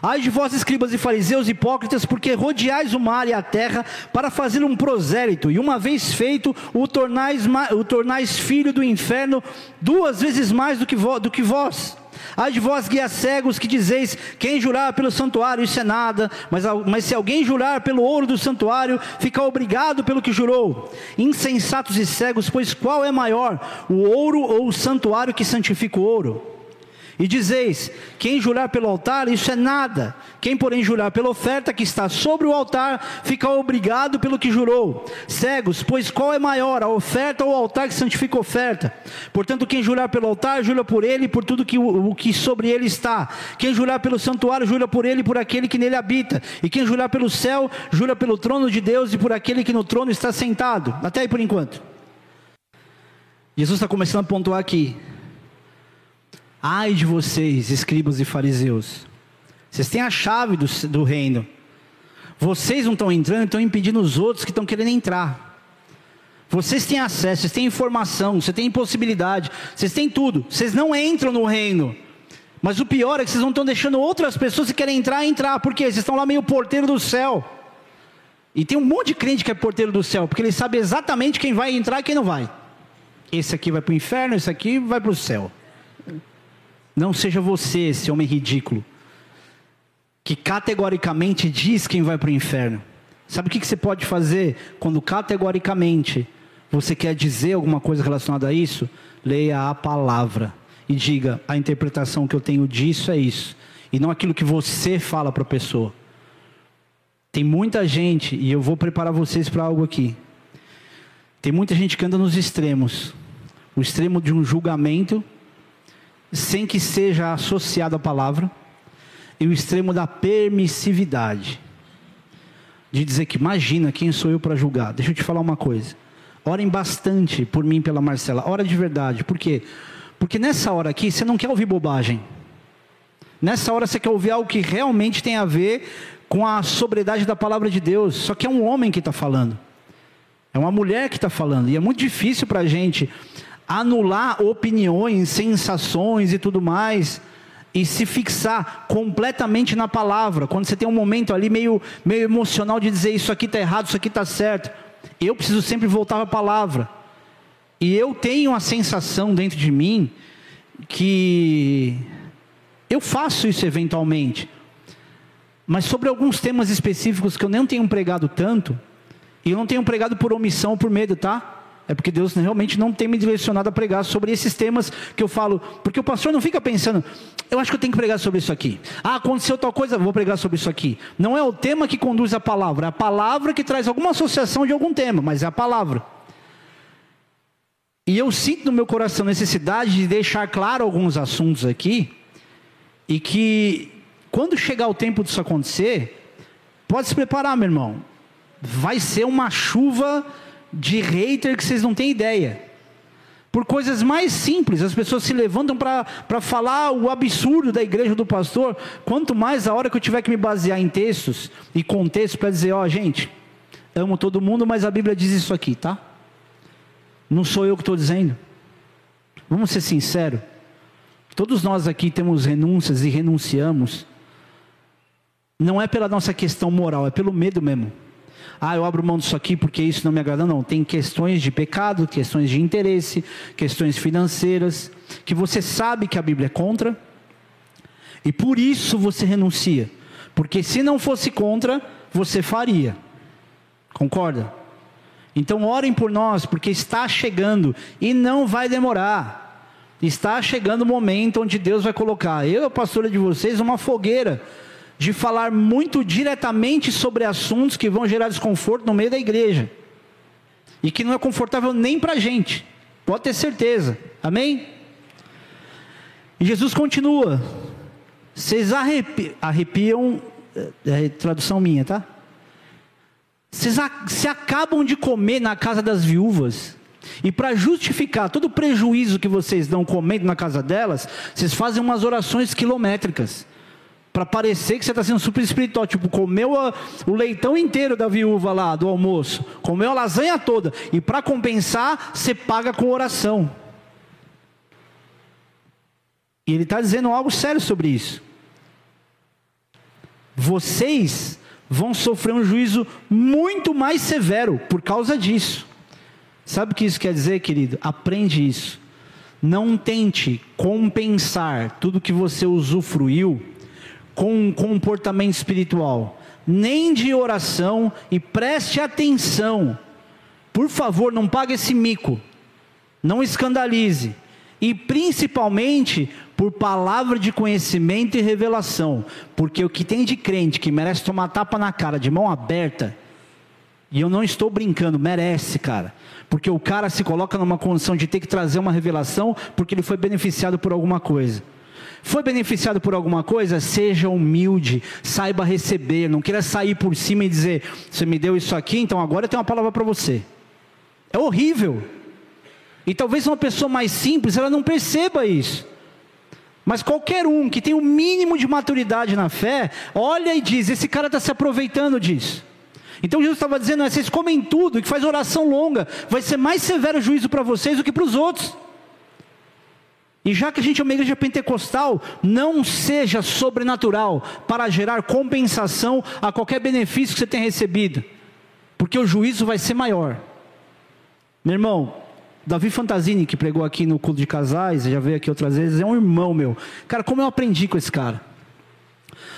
Ai de vós, escribas e fariseus hipócritas, porque rodeais o mar e a terra para fazer um prosélito, e uma vez feito, o tornais, o tornais filho do inferno duas vezes mais do que, do que vós. Ai de vós, guias cegos, que dizeis: quem jurar pelo santuário, isso é nada, mas, mas se alguém jurar pelo ouro do santuário, fica obrigado pelo que jurou. Insensatos e cegos, pois qual é maior, o ouro ou o santuário que santifica o ouro? E dizeis: quem jurar pelo altar, isso é nada. Quem, porém, jurar pela oferta que está sobre o altar, fica obrigado pelo que jurou. Cegos, pois qual é maior, a oferta ou o altar que santifica a oferta? Portanto, quem jurar pelo altar, jura por ele e por tudo que, o, que sobre ele está. Quem jurar pelo santuário, jura por ele e por aquele que nele habita. E quem jurar pelo céu, jura pelo trono de Deus e por aquele que no trono está sentado. Até aí por enquanto. Jesus está começando a pontuar aqui Ai de vocês, escribas e fariseus, vocês têm a chave do, do reino. Vocês não estão entrando, estão impedindo os outros que estão querendo entrar. Vocês têm acesso, vocês têm informação, vocês têm possibilidade, vocês têm tudo. Vocês não entram no reino. Mas o pior é que vocês não estão deixando outras pessoas que querem entrar entrar. Por quê? Vocês estão lá meio porteiro do céu. E tem um monte de crente que é porteiro do céu, porque ele sabe exatamente quem vai entrar e quem não vai. Esse aqui vai para o inferno, esse aqui vai para o céu. Não seja você esse homem ridículo, que categoricamente diz quem vai para o inferno. Sabe o que, você pode fazer quando categoricamente você quer dizer alguma coisa relacionada a isso? Leia a palavra e diga: a interpretação que eu tenho disso é isso, e não aquilo que você fala para a pessoa. Tem muita gente, e eu vou preparar vocês para algo aqui. Tem muita gente que anda nos extremos o extremo de um julgamento sem que seja associado à palavra, e o extremo da permissividade. De dizer que, imagina, quem sou eu para julgar? Deixa eu te falar uma coisa. Orem bastante por mim pela Marcela. Ora de verdade. Por quê? Porque nessa hora aqui, você não quer ouvir bobagem. Nessa hora você quer ouvir algo que realmente tem a ver com a sobriedade da palavra de Deus. Só que é um homem que está falando. É uma mulher que está falando. E é muito difícil para a gente anular opiniões, sensações e tudo mais e se fixar completamente na palavra. Quando você tem um momento ali meio, meio emocional de dizer isso aqui está errado, isso aqui está certo. Eu preciso sempre voltar à palavra. E eu tenho a sensação dentro de mim que eu faço isso eventualmente. Mas sobre alguns temas específicos que eu não tenho pregado tanto, e eu não tenho pregado por omissão ou por medo, tá? É porque Deus realmente não tem me direcionado a pregar sobre esses temas que eu falo, porque o pastor não fica pensando, eu acho que eu tenho que pregar sobre isso aqui. Ah, aconteceu tal coisa, vou pregar sobre isso aqui. Não é o tema que conduz a palavra, é a palavra que traz alguma associação de algum tema, mas é a palavra. E eu sinto no meu coração necessidade de deixar claro alguns assuntos aqui, e que quando chegar o tempo disso acontecer, pode se preparar, meu irmão. Vai ser uma chuva de hater que vocês não têm ideia. Por coisas mais simples, as pessoas se levantam para falar o absurdo da igreja do pastor, quanto mais a hora que eu tiver que me basear em textos e contextos para dizer, ó, oh, gente, amo todo mundo, mas a Bíblia diz isso aqui, tá? Não sou eu que estou dizendo. Vamos ser sinceros. Todos nós aqui temos renúncias e renunciamos. Não é pela nossa questão moral, é pelo medo mesmo. Ah, eu abro mão disso aqui porque isso não me agrada. Não, tem questões de pecado, questões de interesse, questões financeiras, que você sabe que a Bíblia é contra, e por isso você renuncia. Porque se não fosse contra, você faria. Concorda? Então orem por nós, porque está chegando e não vai demorar. Está chegando o momento onde Deus vai colocar eu, a pastora de vocês, uma fogueira de falar muito diretamente sobre assuntos que vão gerar desconforto no meio da igreja. E que não é confortável nem para a gente, pode ter certeza, amém? E Jesus continua, vocês arrepi arrepiam, é, é tradução minha, tá? Vocês se acabam de comer na casa das viúvas, e para justificar todo o prejuízo que vocês dão comendo na casa delas, vocês fazem umas orações quilométricas para parecer que você está sendo super espiritual. Tipo, comeu a, o leitão inteiro da viúva lá do almoço, comeu a lasanha toda, e para compensar, você paga com oração. E ele está dizendo algo sério sobre isso. Vocês vão sofrer um juízo muito mais severo por causa disso. Sabe o que isso quer dizer, querido? Aprende isso. Não tente compensar tudo que você usufruiu com um comportamento espiritual, nem de oração, e preste atenção. Por favor, não pague esse mico, não escandalize, e principalmente por palavra de conhecimento e revelação, porque o que tem de crente que merece tomar tapa na cara de mão aberta, e eu não estou brincando, merece, cara. Porque o cara se coloca numa condição de ter que trazer uma revelação porque ele foi beneficiado por alguma coisa. Foi beneficiado por alguma coisa? Seja humilde, saiba receber, não queira sair por cima e dizer: Você me deu isso aqui, então agora eu tenho uma palavra para você. É horrível. E talvez uma pessoa mais simples, ela não perceba isso. Mas qualquer um que tem o um mínimo de maturidade na fé, olha e diz: Esse cara está se aproveitando disso. Então Jesus estava dizendo: Vocês comem tudo, que faz oração longa, vai ser mais severo o juízo para vocês do que para os outros. E já que a gente é uma igreja pentecostal, não seja sobrenatural para gerar compensação a qualquer benefício que você tenha recebido, porque o juízo vai ser maior. Meu irmão, Davi Fantasini, que pregou aqui no culto de casais, já veio aqui outras vezes, é um irmão meu. Cara, como eu aprendi com esse cara?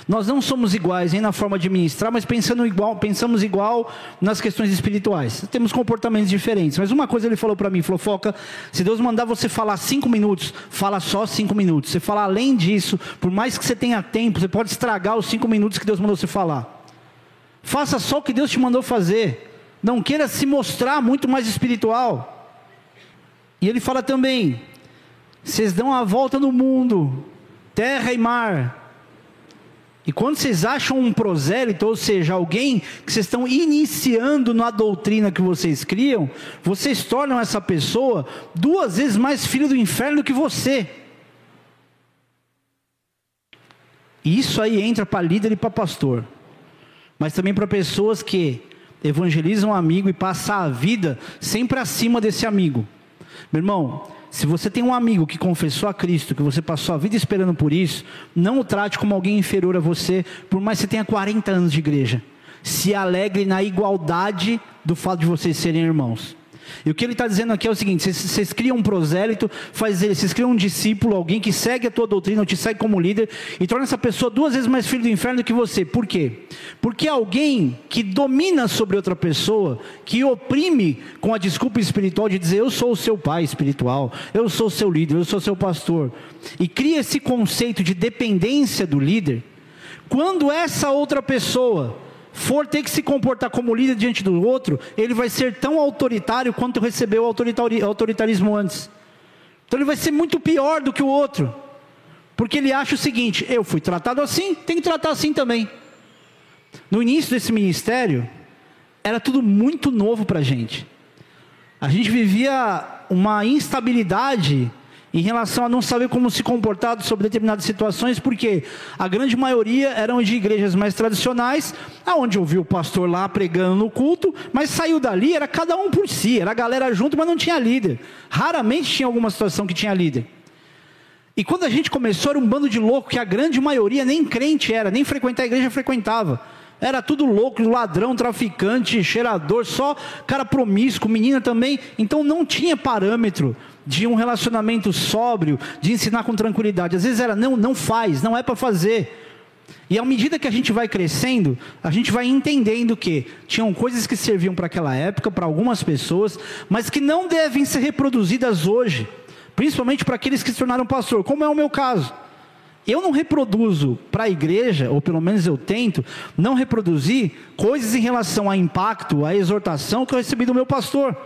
Nós não somos iguais nem na forma de ministrar, mas pensando igual, pensamos igual nas questões espirituais. Temos comportamentos diferentes. Mas uma coisa ele falou para mim, falou, Foca, se Deus mandar você falar cinco minutos, fala só cinco minutos. Você falar além disso, por mais que você tenha tempo, você pode estragar os cinco minutos que Deus mandou você falar. Faça só o que Deus te mandou fazer. Não queira se mostrar muito mais espiritual. E ele fala também: vocês dão a volta no mundo, terra e mar, e quando vocês acham um prosélito, ou seja, alguém que vocês estão iniciando na doutrina que vocês criam, vocês tornam essa pessoa duas vezes mais filho do inferno que você. E isso aí entra para líder e para pastor. Mas também para pessoas que evangelizam um amigo e passam a vida sempre acima desse amigo. Meu irmão, se você tem um amigo que confessou a Cristo, que você passou a vida esperando por isso, não o trate como alguém inferior a você, por mais que você tenha 40 anos de igreja. Se alegre na igualdade do fato de vocês serem irmãos. E o que ele está dizendo aqui é o seguinte: vocês, criam um prosélito, faz ele, vocês criam um discípulo, alguém que segue a tua doutrina, ou te segue como líder, e torna essa pessoa duas vezes mais filho do inferno do que você. Por quê? Porque alguém que domina sobre outra pessoa, que oprime com a desculpa espiritual de dizer eu sou o seu pai espiritual, eu sou o seu líder, eu sou seu pastor, e cria esse conceito de dependência do líder, quando essa outra pessoa for ter que se comportar como líder diante do outro, ele vai ser tão autoritário quanto recebeu o autoritarismo antes. Então ele vai ser muito pior do que o outro. Porque ele acha o seguinte: eu fui tratado assim, tem que tratar assim também. No início desse ministério, era tudo muito novo para a gente. A gente vivia uma instabilidade em relação a não saber como se comportar sobre determinadas situações, porque a grande maioria eram de igrejas mais tradicionais, aonde ouviu o pastor lá pregando no culto, mas saiu dali, era cada um por si, era a galera junto, mas não tinha líder. Raramente tinha alguma situação que tinha líder. E quando a gente começou, era um bando de louco que a grande maioria nem crente era, nem frequentar a igreja frequentava. Era tudo louco, ladrão, traficante, cheirador, só cara promíscuo, menina também. Então não tinha parâmetro de um relacionamento sóbrio, de ensinar com tranquilidade. Às vezes era não, não faz, não é para fazer. E à medida que a gente vai crescendo, a gente vai entendendo que tinham coisas que serviam para aquela época, para algumas pessoas, mas que não devem ser reproduzidas hoje, principalmente para aqueles que se tornaram pastor, como é o meu caso. Eu não reproduzo para a igreja, ou pelo menos eu tento, não reproduzir coisas em relação a impacto, a exortação que eu recebi do meu pastor.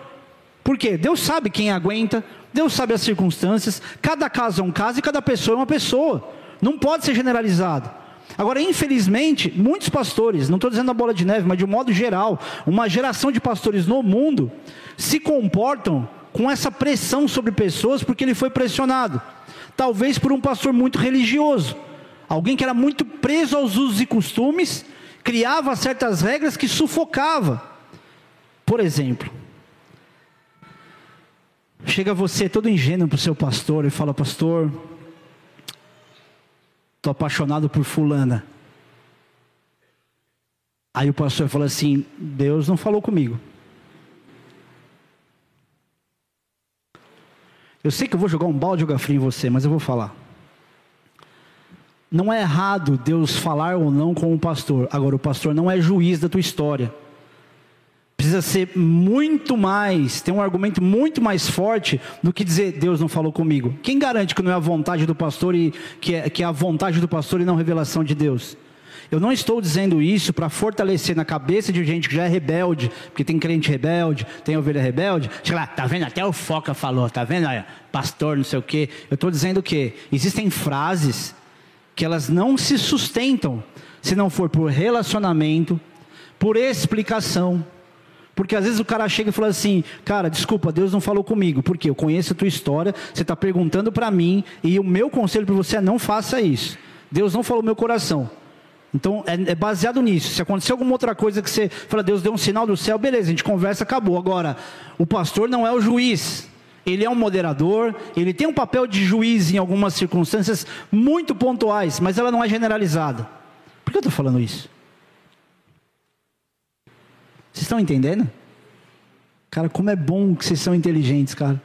Por quê? Deus sabe quem aguenta, Deus sabe as circunstâncias, cada caso é um caso e cada pessoa é uma pessoa. Não pode ser generalizado. Agora, infelizmente, muitos pastores, não estou dizendo a bola de neve, mas de um modo geral, uma geração de pastores no mundo se comportam com essa pressão sobre pessoas porque ele foi pressionado. Talvez por um pastor muito religioso, alguém que era muito preso aos usos e costumes, criava certas regras que sufocava. Por exemplo, Chega você todo ingênuo para o seu pastor e fala: Pastor, estou apaixonado por Fulana. Aí o pastor fala assim: Deus não falou comigo. Eu sei que eu vou jogar um balde de frio em você, mas eu vou falar. Não é errado Deus falar ou não com o pastor. Agora, o pastor não é juiz da tua história precisa ser muito mais, ter um argumento muito mais forte do que dizer Deus não falou comigo. Quem garante que não é a vontade do pastor e que é, que é a vontade do pastor e não revelação de Deus? Eu não estou dizendo isso para fortalecer na cabeça de gente que já é rebelde, porque tem crente rebelde, tem ovelha rebelde. Chega lá, tá vendo? Até o Foca falou, tá vendo? Pastor, não sei o quê. Eu estou dizendo que existem frases que elas não se sustentam se não for por relacionamento, por explicação. Porque às vezes o cara chega e fala assim: Cara, desculpa, Deus não falou comigo, porque eu conheço a tua história, você está perguntando para mim, e o meu conselho para você é: não faça isso. Deus não falou meu coração. Então é, é, baseado nisso. Se acontecer alguma outra coisa que você fala, Deus deu um sinal do céu, beleza, a gente conversa, acabou. Agora, o pastor não é o juiz. Ele é um moderador, ele tem um papel de juiz em algumas circunstâncias muito pontuais, mas ela não é generalizada. Por que eu estou falando isso? Vocês estão entendendo? Cara, como é bom que vocês são inteligentes, cara.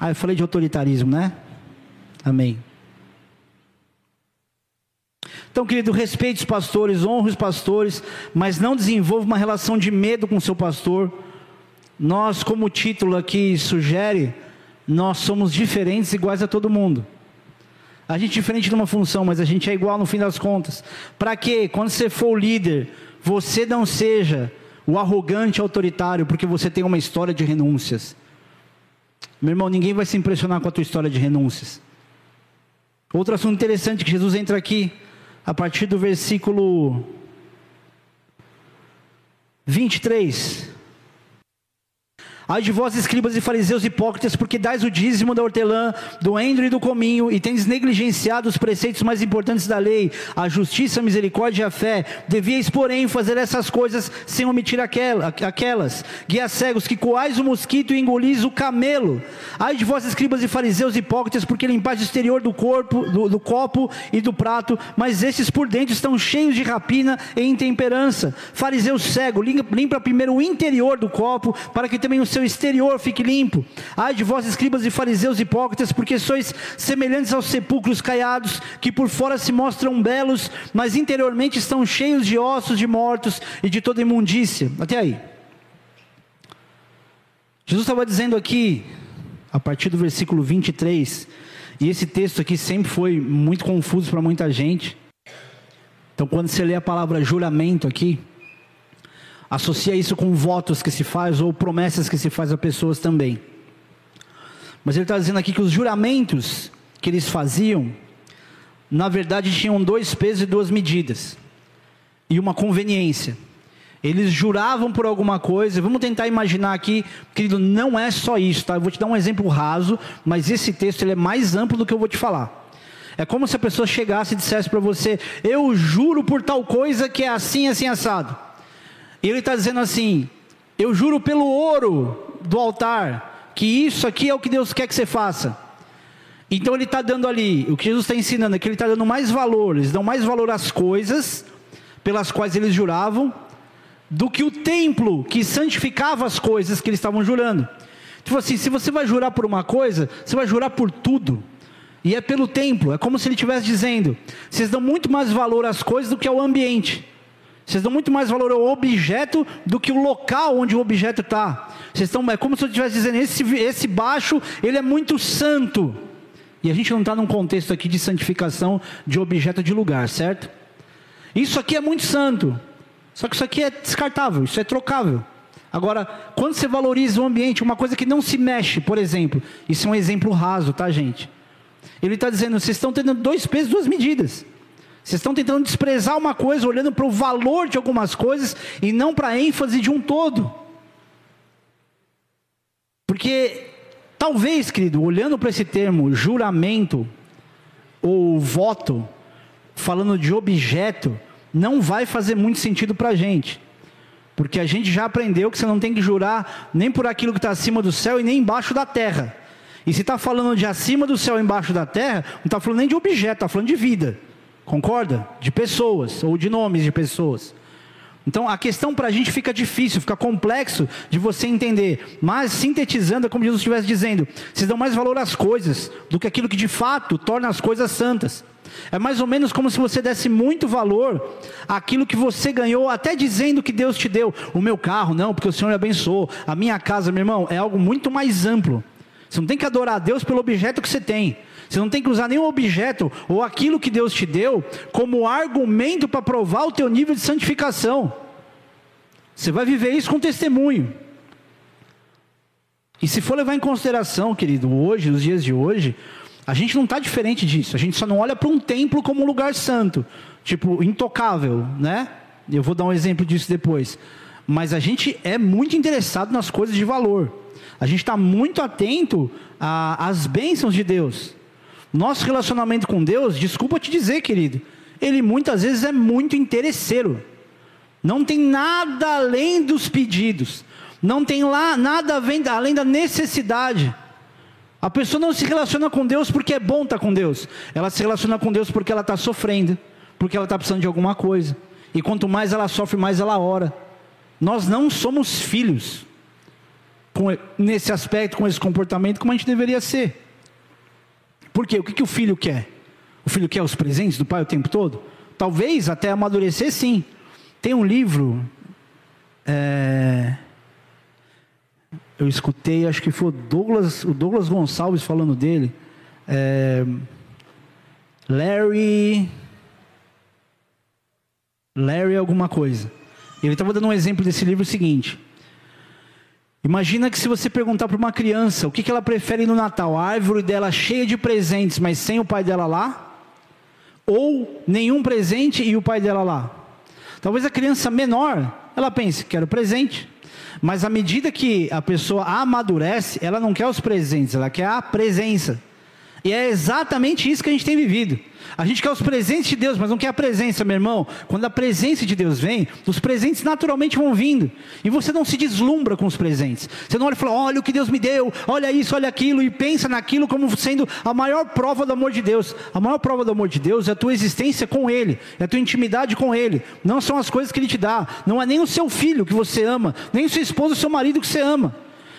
Ah, eu falei de autoritarismo, né? Amém. Então, querido, respeite os pastores, honre os pastores, mas não desenvolva uma relação de medo com o seu pastor. Nós, como o título aqui sugere, nós somos diferentes, iguais a todo mundo. A gente é diferente de uma função, mas a gente é igual no fim das contas. Para que, quando você for o líder, você não seja o arrogante autoritário, porque você tem uma história de renúncias. Meu irmão, ninguém vai se impressionar com a tua história de renúncias. Outro assunto interessante que Jesus entra aqui, a partir do versículo 23. Ai de vós, escribas e fariseus hipócritas, porque dais o dízimo da hortelã, do endro e do cominho, e tendes negligenciado os preceitos mais importantes da lei, a justiça, a misericórdia e a fé. Devíeis, porém, fazer essas coisas sem omitir aquela, aquelas. Guias cegos, que coais o mosquito e engolis o camelo. Ai de vós, escribas e fariseus hipócritas, porque limpais o exterior do corpo, do, do copo e do prato, mas estes por dentro estão cheios de rapina e intemperança. Fariseu cego, limpa, limpa primeiro o interior do copo, para que também o seu exterior fique limpo. Ai de vós, escribas e fariseus hipócritas, porque sois semelhantes aos sepulcros caiados, que por fora se mostram belos, mas interiormente estão cheios de ossos de mortos e de toda imundícia. Até aí. Jesus estava dizendo aqui, a partir do versículo 23, e esse texto aqui sempre foi muito confuso para muita gente. Então, quando você lê a palavra juramento aqui, associa isso com votos que se faz ou promessas que se faz a pessoas também. Mas ele está dizendo aqui que os juramentos que eles faziam, na verdade tinham dois pesos e duas medidas, e uma conveniência. Eles juravam por alguma coisa, vamos tentar imaginar aqui, querido, não é só isso, tá? Eu vou te dar um exemplo raso, mas esse texto ele é mais amplo do que eu vou te falar. É como se a pessoa chegasse e dissesse para você: Eu juro por tal coisa que é assim, assim, assado. E ele está dizendo assim: Eu juro pelo ouro do altar, que isso aqui é o que Deus quer que você faça. Então ele está dando ali, o que Jesus está ensinando é que ele está dando mais valor, eles dão mais valor às coisas pelas quais eles juravam, do que o templo que santificava as coisas que eles estavam jurando. Tipo assim, se você vai jurar por uma coisa, você vai jurar por tudo. E é pelo templo, é como se ele estivesse dizendo: vocês dão muito mais valor às coisas do que ao ambiente. Vocês dão muito mais valor ao objeto do que o local onde o objeto está. Vocês estão, é como se eu estivesse dizendo, esse, esse baixo, ele é muito santo. E a gente não está num contexto aqui de santificação de objeto de lugar, certo? Isso aqui é muito santo. Só que isso aqui é descartável, isso é trocável. Agora, quando você valoriza o ambiente, uma coisa que não se mexe, por exemplo, isso é um exemplo raso, tá, gente? Ele está dizendo, vocês estão tendo dois pesos, duas medidas. Vocês estão tentando desprezar uma coisa, olhando para o valor de algumas coisas e não para a ênfase de um todo. Porque talvez, querido, olhando para esse termo juramento ou voto, falando de objeto, não vai fazer muito sentido para a gente. Porque a gente já aprendeu que você não tem que jurar nem por aquilo que está acima do céu e nem embaixo da terra. E se está falando de acima do céu e embaixo da terra, não está falando nem de objeto, está falando de vida. Concorda? De pessoas ou de nomes de pessoas. Então a questão para a gente fica difícil, fica complexo de você entender. Mas sintetizando, é como Jesus estivesse dizendo: vocês dão mais valor às coisas do que aquilo que de fato torna as coisas santas. É mais ou menos como se você desse muito valor àquilo que você ganhou, até dizendo que Deus te deu. O meu carro, não, porque o Senhor me abençoou. A minha casa, meu irmão, é algo muito mais amplo. Você não tem que adorar a Deus pelo objeto que você tem. Você não tem que usar nenhum objeto ou aquilo que Deus te deu como argumento para provar o teu nível de santificação. Você vai viver isso com testemunho. E se for levar em consideração, querido, hoje, nos dias de hoje, a gente não está diferente disso. A gente só não olha para um templo como um lugar santo, tipo intocável, né? Eu vou dar um exemplo disso depois. Mas a gente é muito interessado nas coisas de valor. A gente está muito atento às bênçãos de Deus. Nosso relacionamento com Deus, desculpa te dizer, querido, ele muitas vezes é muito interesseiro. Não tem nada além dos pedidos. Não tem lá nada além da necessidade. A pessoa não se relaciona com Deus porque é bom estar com Deus. Ela se relaciona com Deus porque ela está sofrendo, porque ela está precisando de alguma coisa. E quanto mais ela sofre, mais ela ora. Nós não somos filhos com, nesse aspecto, com esse comportamento, como a gente deveria ser. Por quê? O que, que o filho quer? O filho quer os presentes do pai o tempo todo? Talvez até amadurecer, sim. Tem um livro. É, eu escutei, acho que foi o Douglas, o Douglas Gonçalves falando dele. É, Larry. Larry alguma coisa. Ele estava dando um exemplo desse livro seguinte. Imagina que se você perguntar para uma criança o que, que ela prefere no Natal, a árvore dela cheia de presentes, mas sem o pai dela lá, ou nenhum presente e o pai dela lá. Talvez a criança menor, ela pense, quero presente. Mas à medida que a pessoa amadurece, ela não quer os presentes, ela quer a presença. E é exatamente isso que a gente tem vivido. A gente quer os presentes de Deus, mas não quer a presença, meu irmão. Quando a presença de Deus vem, os presentes naturalmente vão vindo. E você não se deslumbra com os presentes. Você não olha e fala, olha o que Deus me deu, olha isso, olha aquilo, e pensa naquilo como sendo a maior prova do amor de Deus. A maior prova do amor de Deus é a tua existência com Ele, é a tua intimidade com Ele. Não são as coisas que Ele te dá, não é nem o seu filho que você ama, nem o seu esposo, o seu marido que você ama.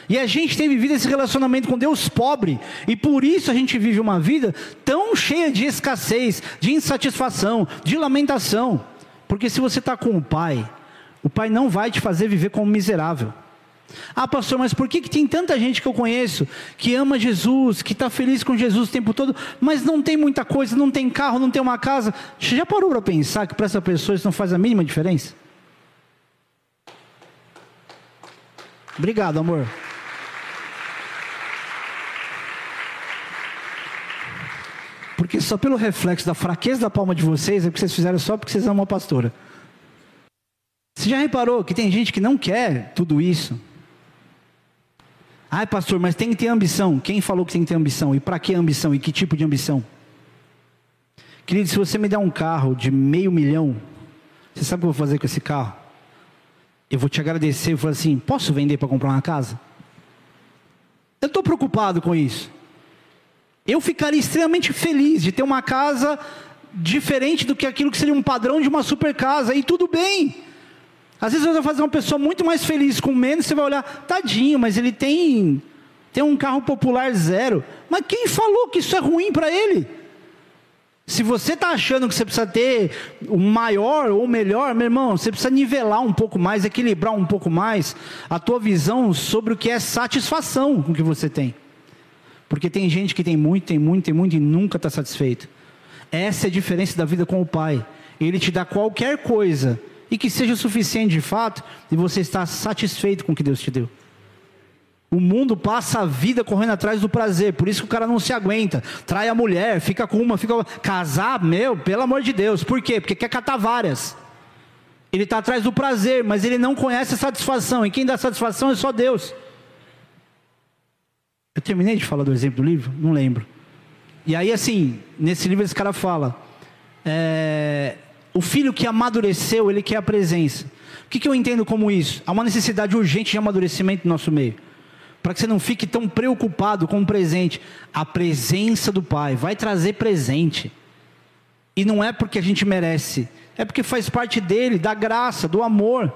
E a gente tem vivido esse relacionamento com Deus pobre, e por isso a gente vive uma vida tão cheia de escassez, de insatisfação, de lamentação. Porque se você está com o Pai, o Pai não vai te fazer viver como miserável. Ah, pastor, mas por que, que tem tanta gente que eu conheço que ama Jesus, que está feliz com Jesus o tempo todo, mas não tem muita coisa, não tem carro, não tem uma casa? Você já parou para pensar que para essa pessoa isso não faz a mínima diferença? Obrigado, amor. Só pelo reflexo da fraqueza da palma de vocês é que vocês fizeram só porque vocês amam a pastora. Você já reparou que tem gente que não quer tudo isso? Ai, pastor, mas tem que ter ambição. Quem falou que tem que ter ambição? E para que ambição? E que tipo de ambição? Querido, se você me der um carro de meio milhão, você sabe o que eu vou fazer com esse carro? Eu vou te agradecer e falar assim: posso vender para comprar uma casa? Eu estou preocupado com isso. Eu ficaria extremamente feliz de ter uma casa diferente do que aquilo que seria um padrão de uma super casa, e tudo bem. Às vezes você vai fazer uma pessoa muito mais feliz com menos, você vai olhar, tadinho, mas ele tem, tem um carro popular zero. Mas quem falou que isso é ruim para ele? Se você está achando que você precisa ter o maior ou melhor, meu irmão, você precisa nivelar um pouco mais, equilibrar um pouco mais a tua visão sobre o que é satisfação com o que você tem. Porque tem gente que tem muito, tem muito, tem muito e nunca está satisfeito. Essa é a diferença da vida com o Pai. Ele te dá qualquer coisa e que seja suficiente de fato e você está satisfeito com o que Deus te deu. O mundo passa a vida correndo atrás do prazer, por isso que o cara não se aguenta. Trai a mulher, fica com uma, fica casar, meu, pelo amor de Deus. Por quê? Porque quer catar várias. Ele está atrás do prazer, mas ele não conhece a satisfação. E quem dá satisfação é só Deus. Eu terminei de falar do exemplo do livro? Não lembro. E aí, assim, nesse livro esse cara fala: é, o filho que amadureceu, ele quer a presença. O que, que eu entendo como isso? Há uma necessidade urgente de amadurecimento no nosso meio. Para que você não fique tão preocupado com o presente. A presença do Pai vai trazer presente. E não é porque a gente merece, é porque faz parte dele, da graça, do amor.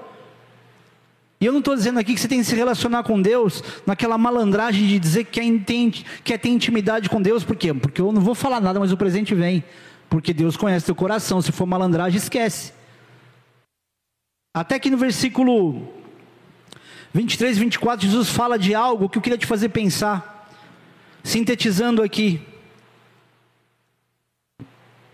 E eu não estou dizendo aqui que você tem que se relacionar com Deus naquela malandragem de dizer que quer, entende, quer ter intimidade com Deus, por quê? Porque eu não vou falar nada, mas o presente vem. Porque Deus conhece teu coração, se for malandragem, esquece. Até que no versículo 23 e 24, Jesus fala de algo que eu queria te fazer pensar. Sintetizando aqui.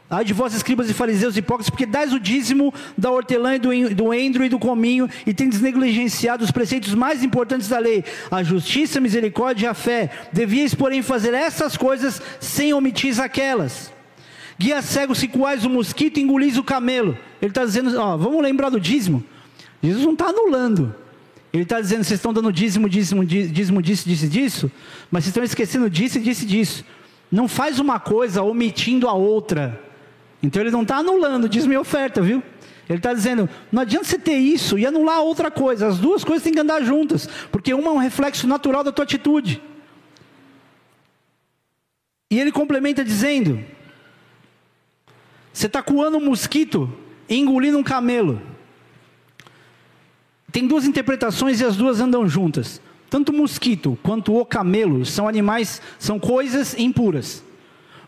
Ai de vós, escribas e fariseus hipócritas, porque dais o dízimo da hortelã e do, endro e do cominho, e tendes negligenciado os preceitos mais importantes da lei, a justiça, a misericórdia e a fé. Devias, porém, fazer essas coisas sem omitir aquelas. Guia cego, se coais o mosquito, engolis o camelo. Ele está dizendo, ó, vamos lembrar do dízimo. Jesus não está anulando. Ele está dizendo, vocês estão dando dízimo, dízimo, dízimo disso, disso, disso, mas vocês estão esquecendo disso e disso, disso. Não faz uma coisa omitindo a outra. Então ele não está anulando, diz minha oferta, viu? Ele está dizendo, não adianta você ter isso e anular outra coisa. As duas coisas têm que andar juntas, porque uma é um reflexo natural da tua atitude. E ele complementa dizendo: você está coando um mosquito e engolindo um camelo. Tem duas interpretações e as duas andam juntas. Tanto o mosquito quanto o camelo são animais, são coisas impuras.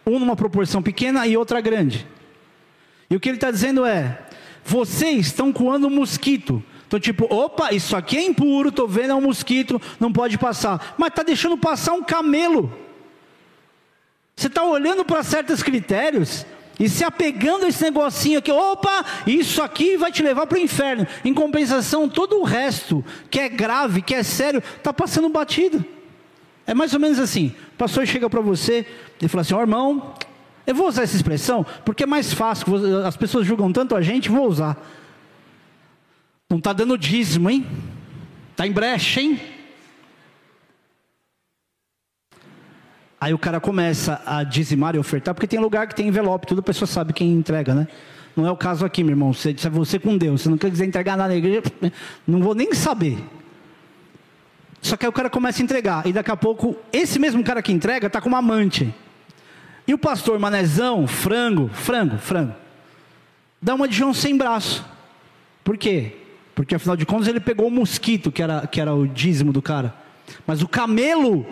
Um numa proporção pequena e outra grande. E o que ele está dizendo é: vocês estão coando um mosquito. Então, tipo, opa, isso aqui é impuro, estou vendo é um mosquito, não pode passar. Mas está deixando passar um camelo. Você está olhando para certos critérios e se apegando a esse negocinho aqui, opa, isso aqui vai te levar para o inferno. Em compensação, todo o resto, que é grave, que é sério, está passando batido. É mais ou menos assim: o pastor chega para você e fala assim: ó oh, irmão, eu vou usar essa expressão porque é mais fácil, as pessoas julgam tanto a gente, vou usar. Não está dando dízimo, hein? Tá em brecha, hein? Aí o cara começa a dizimar e ofertar, porque tem lugar que tem envelope, toda pessoa sabe quem entrega, né? Não é o caso aqui, meu irmão. Você, você com Deus, você não quer dizer entregar nada na igreja, não vou nem saber. Só que aí o cara começa a entregar, e daqui a pouco, esse mesmo cara que entrega está com uma amante. E o pastor manezão, frango, frango, frango, dá uma de João sem braço. Por quê? Porque afinal de contas ele pegou o mosquito, que era, que era o dízimo do cara. Mas o camelo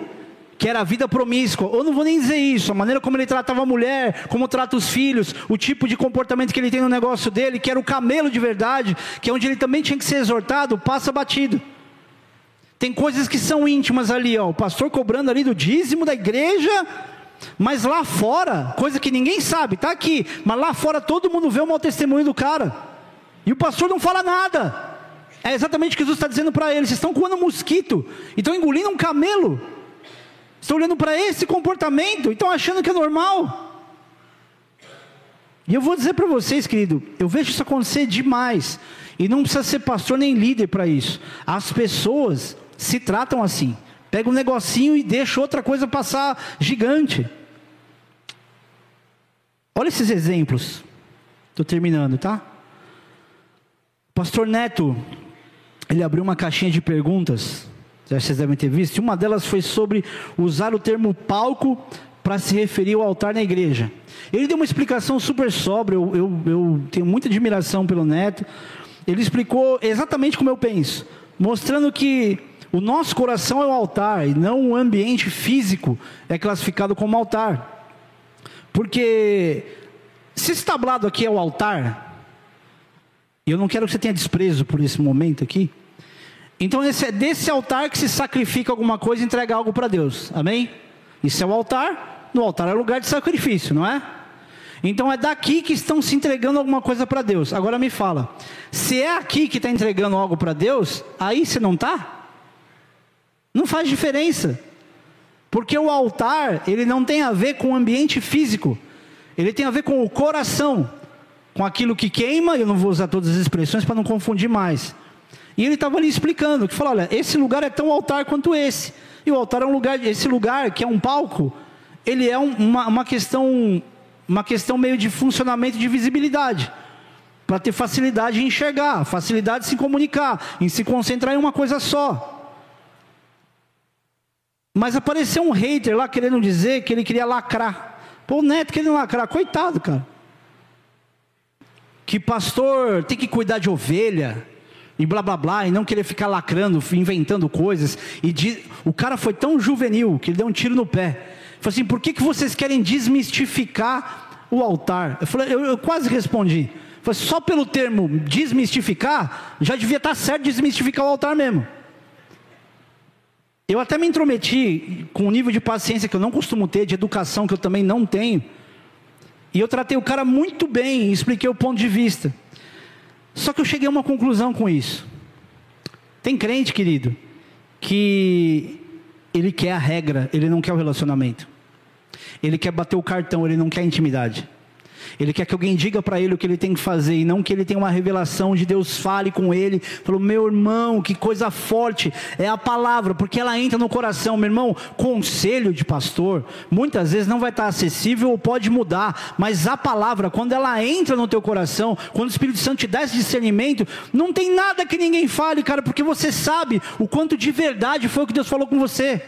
que era a vida promíscua. Eu não vou nem dizer isso, a maneira como ele tratava a mulher, como trata os filhos, o tipo de comportamento que ele tem no negócio dele, que era o camelo de verdade, que é onde ele também tinha que ser exortado, passa batido. Tem coisas que são íntimas ali, ó, o pastor cobrando ali do dízimo da igreja, mas lá fora, coisa que ninguém sabe, tá aqui, mas lá fora todo mundo vê o mau testemunho do cara. E o pastor não fala nada. É exatamente o que Jesus está dizendo para eles: vocês estão comendo mosquito, e estão engolindo um camelo. Estão olhando para esse comportamento e estão achando que é normal. E eu vou dizer para vocês, querido, eu vejo isso acontecer demais. E não precisa ser pastor nem líder para isso. As pessoas se tratam assim. Pega um negocinho e deixa outra coisa passar gigante. Olha esses exemplos. Estou terminando, tá? Pastor Neto, ele abriu uma caixinha de perguntas vocês devem ter visto. Uma delas foi sobre usar o termo palco para se referir ao altar na igreja. Ele deu uma explicação super sóbria, eu, eu, eu, tenho muita admiração pelo Neto. Ele explicou exatamente como eu penso, mostrando que o nosso coração é o altar e não o ambiente físico é classificado como altar. Porque se esse tablado aqui é o altar, e eu não quero que você tenha desprezo por esse momento aqui, então esse é desse altar que se sacrifica alguma coisa e entrega algo para Deus. Amém? Isso é o altar. No altar é lugar de sacrifício, não é? Então é daqui que estão se entregando alguma coisa para Deus. Agora me fala, se é aqui que está entregando algo para Deus, aí você não está? Não faz diferença. Porque o altar, ele não tem a ver com o ambiente físico. Ele tem a ver com o coração. Com aquilo que queima, eu não vou usar todas as expressões para não confundir mais e ele estava ali explicando, que falou, olha, esse lugar é tão altar quanto esse. E o altar é um lugar, esse lugar que é um palco, ele é um, uma, uma questão, uma questão meio de funcionamento de visibilidade. Para ter facilidade em enxergar, facilidade de se comunicar, em se concentrar em uma coisa só. Mas apareceu um hater lá querendo dizer que ele queria lacrar. Pô, o neto querendo lacrar, coitado, cara. Que pastor tem que cuidar de ovelha, e blá blá blá, e não querer ficar lacrando, inventando coisas. E o cara foi tão juvenil que ele deu um tiro no pé. Falei assim: por que, que vocês querem desmistificar o altar? Eu, falei, eu, eu quase respondi. Falei, só pelo termo desmistificar, já devia estar certo desmistificar o altar mesmo. Eu até me intrometi com um nível de paciência que eu não costumo ter, de educação que eu também não tenho. E eu tratei o cara muito bem expliquei o ponto de vista. Só que eu cheguei a uma conclusão com isso. Tem crente, querido, que ele quer a regra, ele não quer o relacionamento. Ele quer bater o cartão, ele não quer a intimidade. Ele quer que alguém diga para ele o que ele tem que fazer e não que ele tenha uma revelação de Deus fale com ele. Falou, meu irmão, que coisa forte é a palavra, porque ela entra no coração. Meu irmão, conselho de pastor, muitas vezes não vai estar acessível ou pode mudar, mas a palavra, quando ela entra no teu coração, quando o Espírito Santo te dá esse discernimento, não tem nada que ninguém fale, cara, porque você sabe o quanto de verdade foi o que Deus falou com você.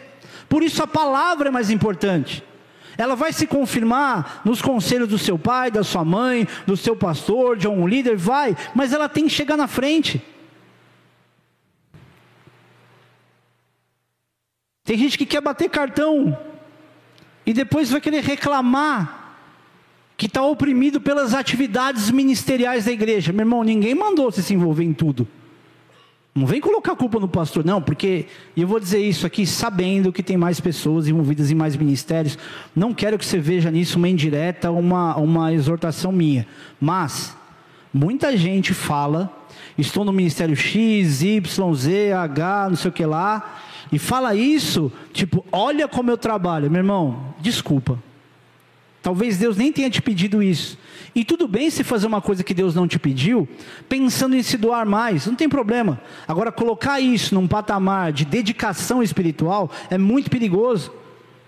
Por isso a palavra é mais importante. Ela vai se confirmar nos conselhos do seu pai, da sua mãe, do seu pastor, de algum líder, vai, mas ela tem que chegar na frente. Tem gente que quer bater cartão e depois vai querer reclamar que está oprimido pelas atividades ministeriais da igreja. Meu irmão, ninguém mandou você se envolver em tudo. Não vem colocar a culpa no pastor, não, porque eu vou dizer isso aqui sabendo que tem mais pessoas envolvidas em mais ministérios. Não quero que você veja nisso uma indireta, uma, uma exortação minha. Mas muita gente fala, estou no ministério X, Y, Z, H, não sei o que lá, e fala isso, tipo, olha como eu trabalho. Meu irmão, desculpa. Talvez Deus nem tenha te pedido isso. E tudo bem se fazer uma coisa que Deus não te pediu, pensando em se doar mais, não tem problema. Agora, colocar isso num patamar de dedicação espiritual é muito perigoso.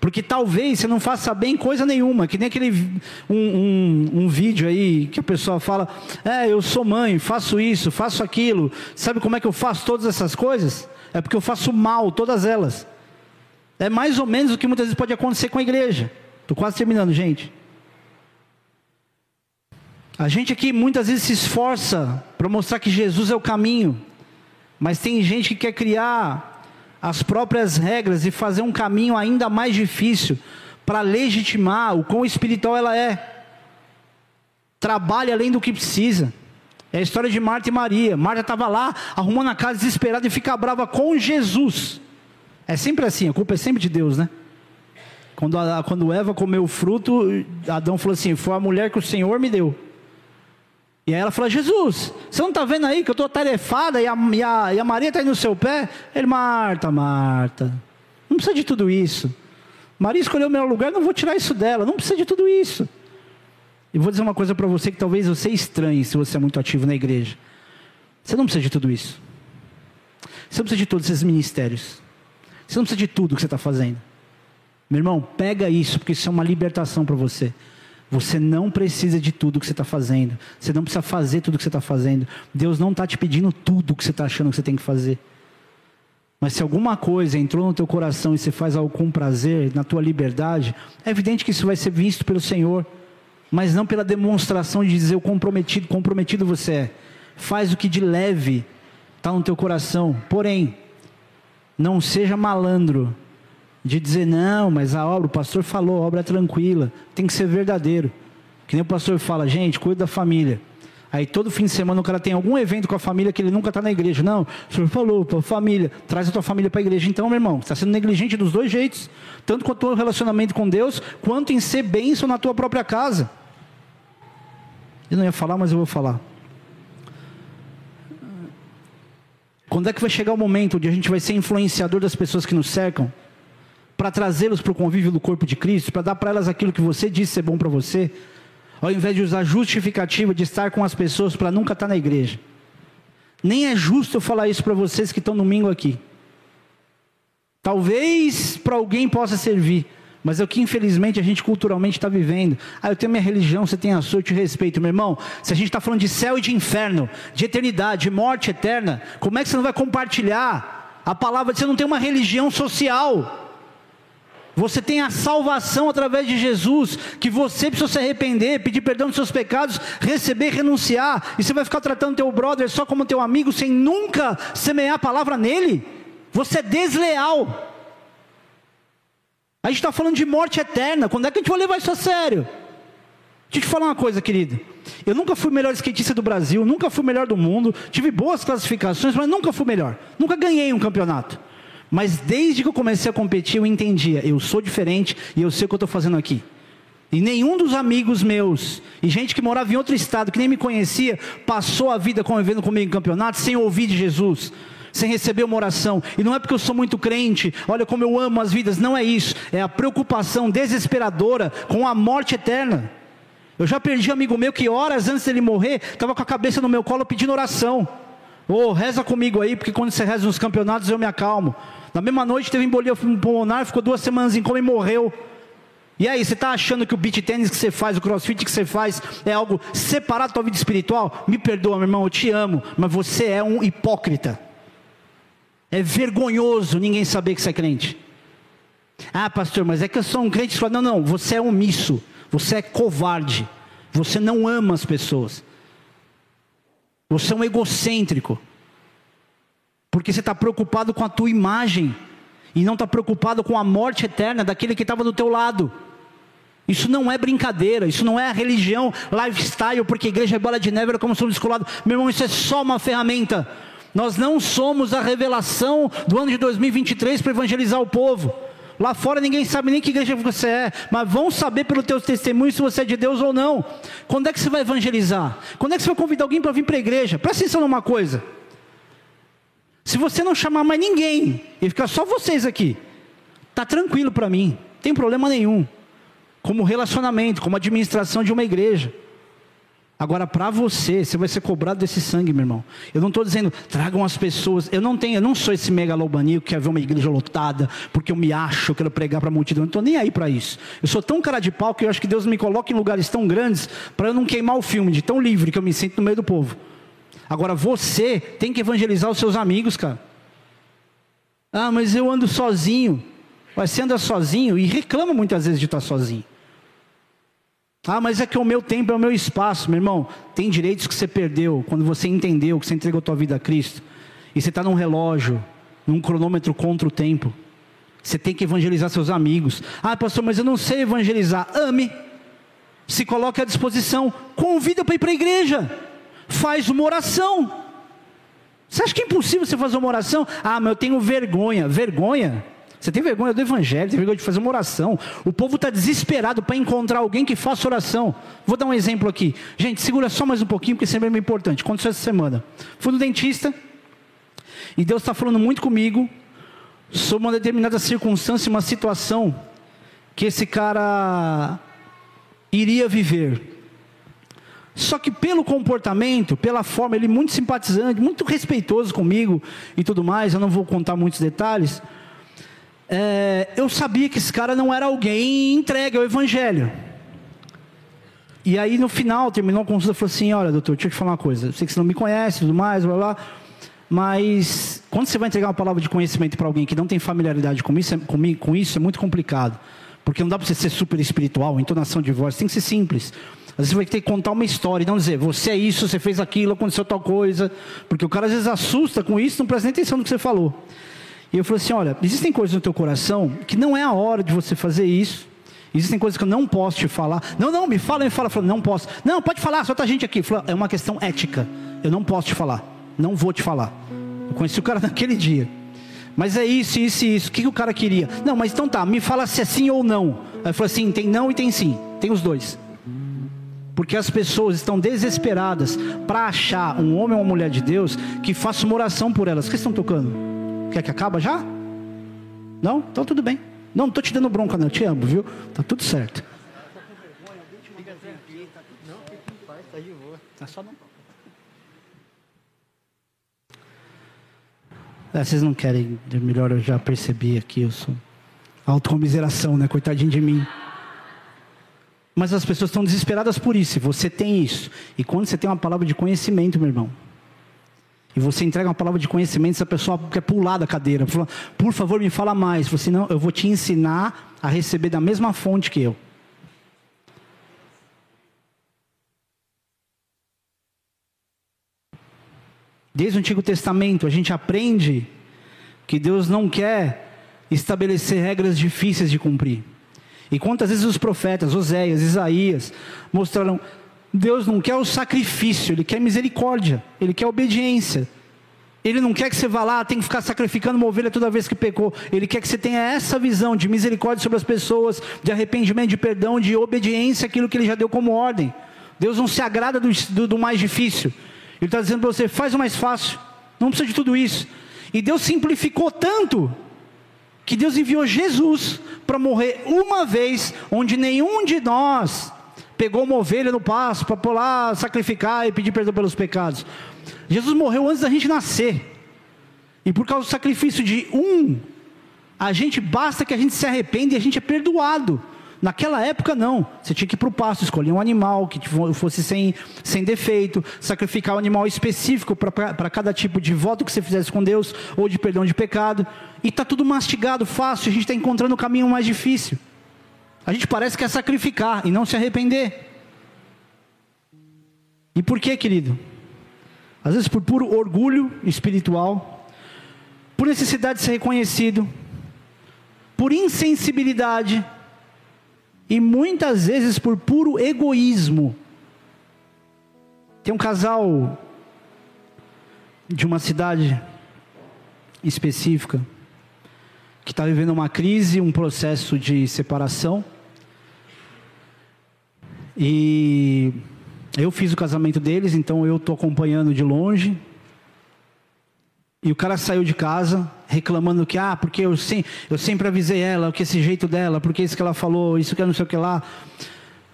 Porque talvez você não faça bem coisa nenhuma, que nem aquele um, um, um, vídeo aí que a pessoa fala, é, eu sou mãe, faço isso, faço aquilo, sabe como é que eu faço todas essas coisas? É porque eu faço mal, todas elas. É mais ou menos o que muitas vezes pode acontecer com a igreja. Estou quase terminando, gente. A gente aqui muitas vezes se esforça para mostrar que Jesus é o caminho, mas tem gente que quer criar as próprias regras e fazer um caminho ainda mais difícil para legitimar o quão espiritual ela é. Trabalha além do que precisa. É a história de Marta e Maria. Marta estava lá, arrumando a casa desesperada e fica brava com Jesus. É sempre assim, a culpa é sempre de Deus, né? Quando, a, quando Eva comeu o fruto, Adão falou assim: Foi a mulher que o Senhor me deu. E aí ela falou: Jesus, você não está vendo aí que eu estou tarefada e a, e a, e a Maria está aí no seu pé? Ele, Marta, Marta, não precisa de tudo isso. Maria escolheu o melhor lugar, não vou tirar isso dela, não precisa de tudo isso. E vou dizer uma coisa para você que talvez você estranhe se você é muito ativo na igreja. Você não precisa de tudo isso. Você não precisa de todos esses ministérios. Você não precisa de tudo que você está fazendo. Meu irmão, pega isso, porque isso é uma libertação para você. Você não precisa de tudo que você está fazendo. Você não precisa fazer tudo que você está fazendo. Deus não está te pedindo tudo que você está achando que você tem que fazer. Mas se alguma coisa entrou no teu coração e você faz algo com prazer, na tua liberdade, é evidente que isso vai ser visto pelo Senhor, mas não pela demonstração de dizer o comprometido, comprometido você é. Faz o que de leve está no teu coração. Porém, não seja malandro de dizer, não, mas a obra, o pastor falou, a obra é tranquila, tem que ser verdadeiro. Que nem o pastor fala, gente, cuida da família. Aí todo fim de semana o cara tem algum evento com a família que ele nunca está na igreja. Não, o senhor falou, tua família, traz a tua família para a igreja. Então, meu irmão, está sendo negligente dos dois jeitos. Tanto com o teu relacionamento com Deus, quanto em ser bênção na tua própria casa. Eu não ia falar, mas eu vou falar. Quando é que vai chegar o momento onde a gente vai ser influenciador das pessoas que nos cercam? Para trazê-los para o convívio do corpo de Cristo, para dar para elas aquilo que você disse ser bom para você, ao invés de usar justificativa de estar com as pessoas para nunca estar na igreja. Nem é justo eu falar isso para vocês que estão domingo aqui. Talvez para alguém possa servir, mas é o que infelizmente a gente culturalmente está vivendo. Ah, eu tenho minha religião, você tem a sua, eu te respeito, meu irmão. Se a gente está falando de céu e de inferno, de eternidade, de morte eterna, como é que você não vai compartilhar a palavra você não tem uma religião social? Você tem a salvação através de Jesus, que você precisa se arrepender, pedir perdão dos seus pecados, receber, renunciar, e você vai ficar tratando teu brother só como teu amigo, sem nunca semear a palavra nele. Você é desleal. A gente está falando de morte eterna. Quando é que a gente vai levar isso a sério? Deixa eu te falar uma coisa, querido. Eu nunca fui o melhor skatista do Brasil, nunca fui o melhor do mundo, tive boas classificações, mas nunca fui o melhor. Nunca ganhei um campeonato. Mas desde que eu comecei a competir, eu entendia, eu sou diferente e eu sei o que eu estou fazendo aqui. E nenhum dos amigos meus, e gente que morava em outro estado, que nem me conhecia, passou a vida convivendo comigo em campeonato sem ouvir de Jesus, sem receber uma oração. E não é porque eu sou muito crente, olha como eu amo as vidas, não é isso. É a preocupação desesperadora com a morte eterna. Eu já perdi um amigo meu que horas antes dele morrer, estava com a cabeça no meu colo pedindo oração. Ô, oh, reza comigo aí, porque quando você reza nos campeonatos eu me acalmo. Na mesma noite teve embolia pulmonar, ficou duas semanas em coma e morreu. E aí, você está achando que o beat tênis que você faz, o crossfit que você faz, é algo separado da tua vida espiritual? Me perdoa, meu irmão, eu te amo, mas você é um hipócrita. É vergonhoso ninguém saber que você é crente. Ah, pastor, mas é que eu sou um crente. Não, não, você é omisso, você é covarde, você não ama as pessoas, você é um egocêntrico. Porque você está preocupado com a tua imagem e não está preocupado com a morte eterna daquele que estava do teu lado. Isso não é brincadeira, isso não é religião lifestyle, porque igreja é bola de neve, era como somos descolados. Meu irmão, isso é só uma ferramenta. Nós não somos a revelação do ano de 2023 para evangelizar o povo. Lá fora ninguém sabe nem que igreja você é, mas vão saber pelo teu testemunho se você é de Deus ou não. Quando é que você vai evangelizar? Quando é que você vai convidar alguém para vir para a igreja? Presta atenção numa coisa. Se você não chamar mais ninguém e ficar só vocês aqui, tá tranquilo para mim, tem problema nenhum. como relacionamento, como administração de uma igreja. Agora, para você, você vai ser cobrado desse sangue, meu irmão. Eu não estou dizendo, tragam as pessoas. Eu não tenho, eu não sou esse megalomaníaco que quer ver uma igreja lotada, porque eu me acho, eu quero pregar para a multidão. Eu não estou nem aí para isso. Eu sou tão cara de pau que eu acho que Deus me coloca em lugares tão grandes para eu não queimar o filme, de tão livre que eu me sinto no meio do povo. Agora, você tem que evangelizar os seus amigos, cara. Ah, mas eu ando sozinho. Você anda sozinho e reclama muitas vezes de estar sozinho. Ah, mas é que o meu tempo é o meu espaço, meu irmão. Tem direitos que você perdeu quando você entendeu que você entregou tua vida a Cristo. E você está num relógio, num cronômetro contra o tempo. Você tem que evangelizar seus amigos. Ah, pastor, mas eu não sei evangelizar. Ame. Se coloque à disposição. Convida para ir para a igreja. Faz uma oração. Você acha que é impossível você fazer uma oração? Ah, mas eu tenho vergonha. Vergonha? Você tem vergonha do evangelho, tem vergonha de fazer uma oração. O povo está desesperado para encontrar alguém que faça oração. Vou dar um exemplo aqui. Gente, segura só mais um pouquinho, porque sempre é muito importante. Aconteceu essa semana. Fui no dentista, e Deus está falando muito comigo sobre uma determinada circunstância, uma situação que esse cara iria viver. Só que pelo comportamento, pela forma, ele muito simpatizante, muito respeitoso comigo e tudo mais, eu não vou contar muitos detalhes é, eu sabia que esse cara não era alguém entregue ao Evangelho. E aí no final, terminou a consulta, falou assim: Olha, doutor, deixa eu te falar uma coisa. Eu sei que você não me conhece tudo mais, blá blá. Mas quando você vai entregar uma palavra de conhecimento para alguém que não tem familiaridade com isso, é, com isso, é muito complicado. Porque não dá para você ser super espiritual, entonação de voz, tem que ser simples. Às vezes você vai ter que contar uma história e não dizer, você é isso, você fez aquilo, aconteceu tal coisa. Porque o cara às vezes assusta com isso, não presta nem atenção no que você falou. E eu falei assim: olha, existem coisas no teu coração que não é a hora de você fazer isso. Existem coisas que eu não posso te falar. Não, não, me fala, me fala. Falei, não posso. Não, pode falar, só tá gente aqui. Falei, é uma questão ética. Eu não posso te falar. Não vou te falar. Eu conheci o cara naquele dia. Mas é isso, isso e isso. O que, que o cara queria? Não, mas então tá, me fala se é sim ou não. Aí eu falei assim: tem não e tem sim. Tem os dois. Porque as pessoas estão desesperadas para achar um homem ou uma mulher de Deus que faça uma oração por elas. O que estão tocando? Quer que acaba já? Não? Então tudo bem. Não, não estou te dando bronca, não. Eu te amo, viu? Tá tudo certo. Tá. É, vocês não querem, melhor eu já percebi aqui, eu sou autocomiseração, né? Coitadinho de mim. Mas as pessoas estão desesperadas por isso. Você tem isso. E quando você tem uma palavra de conhecimento, meu irmão, e você entrega uma palavra de conhecimento, essa pessoa quer pular da cadeira, fala, por favor, me fala mais. Você não, eu vou te ensinar a receber da mesma fonte que eu. Desde o Antigo Testamento, a gente aprende que Deus não quer estabelecer regras difíceis de cumprir. E quantas vezes os profetas, Oséias, Isaías, mostraram Deus não quer o sacrifício, Ele quer misericórdia, Ele quer obediência. Ele não quer que você vá lá, tem que ficar sacrificando uma ovelha toda vez que pecou. Ele quer que você tenha essa visão de misericórdia sobre as pessoas, de arrependimento, de perdão, de obediência àquilo que Ele já deu como ordem. Deus não se agrada do, do, do mais difícil. Ele está dizendo para você: faz o mais fácil, não precisa de tudo isso. E Deus simplificou tanto, que Deus enviou Jesus para morrer uma vez, onde nenhum de nós pegou uma ovelha no pasto para pular, sacrificar e pedir perdão pelos pecados. Jesus morreu antes da gente nascer. E por causa do sacrifício de um, a gente basta que a gente se arrependa e a gente é perdoado. Naquela época não, você tinha que ir para o pasto, escolher um animal que fosse sem, sem defeito, sacrificar um animal específico para cada tipo de voto que você fizesse com Deus, ou de perdão de pecado, e está tudo mastigado, fácil, a gente está encontrando o caminho mais difícil. A gente parece que é sacrificar e não se arrepender. E por que, querido? Às vezes por puro orgulho espiritual, por necessidade de ser reconhecido, por insensibilidade e muitas vezes por puro egoísmo. Tem um casal de uma cidade específica que está vivendo uma crise, um processo de separação. E eu fiz o casamento deles, então eu estou acompanhando de longe. E o cara saiu de casa reclamando que, ah, porque eu, sem, eu sempre avisei ela, que esse jeito dela, porque isso que ela falou, isso que não sei o que lá.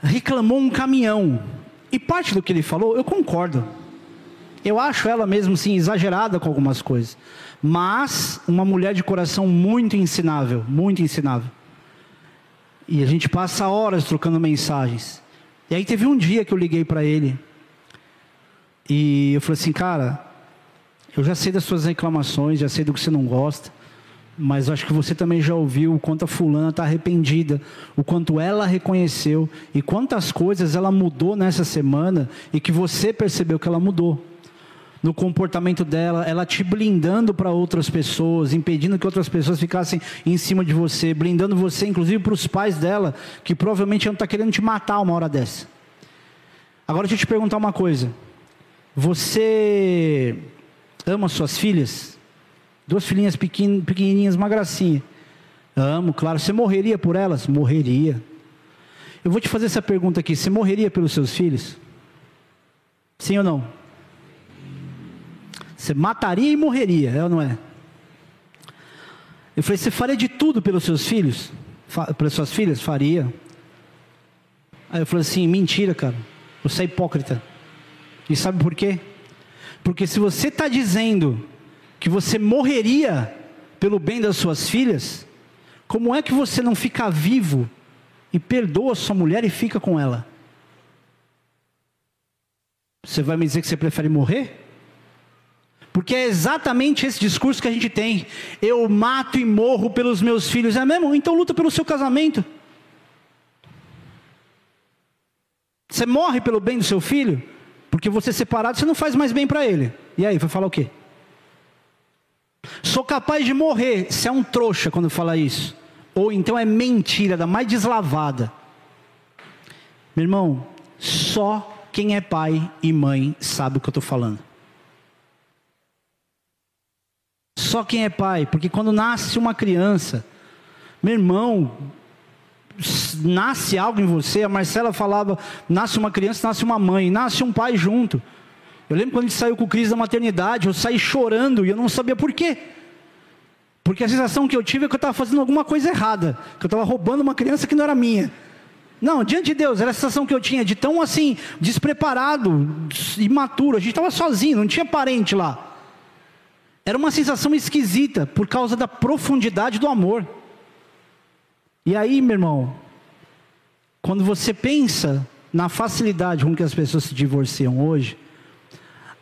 Reclamou um caminhão. E parte do que ele falou, eu concordo. Eu acho ela mesmo sim exagerada com algumas coisas. Mas uma mulher de coração muito ensinável, muito ensinável. E a gente passa horas trocando mensagens. E aí teve um dia que eu liguei para ele. E eu falei assim, cara, eu já sei das suas reclamações, já sei do que você não gosta, mas acho que você também já ouviu o quanto a fulana está arrependida, o quanto ela reconheceu e quantas coisas ela mudou nessa semana e que você percebeu que ela mudou no comportamento dela, ela te blindando para outras pessoas, impedindo que outras pessoas ficassem em cima de você, blindando você, inclusive para os pais dela, que provavelmente não está querendo te matar uma hora dessa. Agora deixa eu te perguntar uma coisa: você Ama suas filhas? Duas filhinhas pequen, pequenininhas, uma gracinha. Amo, claro. Você morreria por elas? Morreria. Eu vou te fazer essa pergunta aqui: você morreria pelos seus filhos? Sim ou não? Você mataria e morreria, é ou não é? Eu falei: você faria de tudo pelos seus filhos? pelas suas filhas? Faria. Aí eu falei assim: mentira, cara. Você é hipócrita. E sabe por quê? Porque se você está dizendo que você morreria pelo bem das suas filhas, como é que você não fica vivo e perdoa sua mulher e fica com ela? Você vai me dizer que você prefere morrer? Porque é exatamente esse discurso que a gente tem. Eu mato e morro pelos meus filhos. É mesmo? Então luta pelo seu casamento. Você morre pelo bem do seu filho? Porque você separado, você não faz mais bem para ele. E aí, vai falar o quê? Sou capaz de morrer. Você é um trouxa quando fala isso. Ou então é mentira, da mais deslavada. Meu irmão, só quem é pai e mãe sabe o que eu estou falando. Só quem é pai, porque quando nasce uma criança, meu irmão, nasce algo em você. A Marcela falava: nasce uma criança, nasce uma mãe, nasce um pai junto. Eu lembro quando a gente saiu com o Cris da maternidade, eu saí chorando e eu não sabia por quê. Porque a sensação que eu tive é que eu estava fazendo alguma coisa errada, que eu estava roubando uma criança que não era minha. Não, diante de Deus, era a sensação que eu tinha de tão assim, despreparado, imaturo. A gente estava sozinho, não tinha parente lá. Era uma sensação esquisita por causa da profundidade do amor. E aí, meu irmão, quando você pensa na facilidade com que as pessoas se divorciam hoje,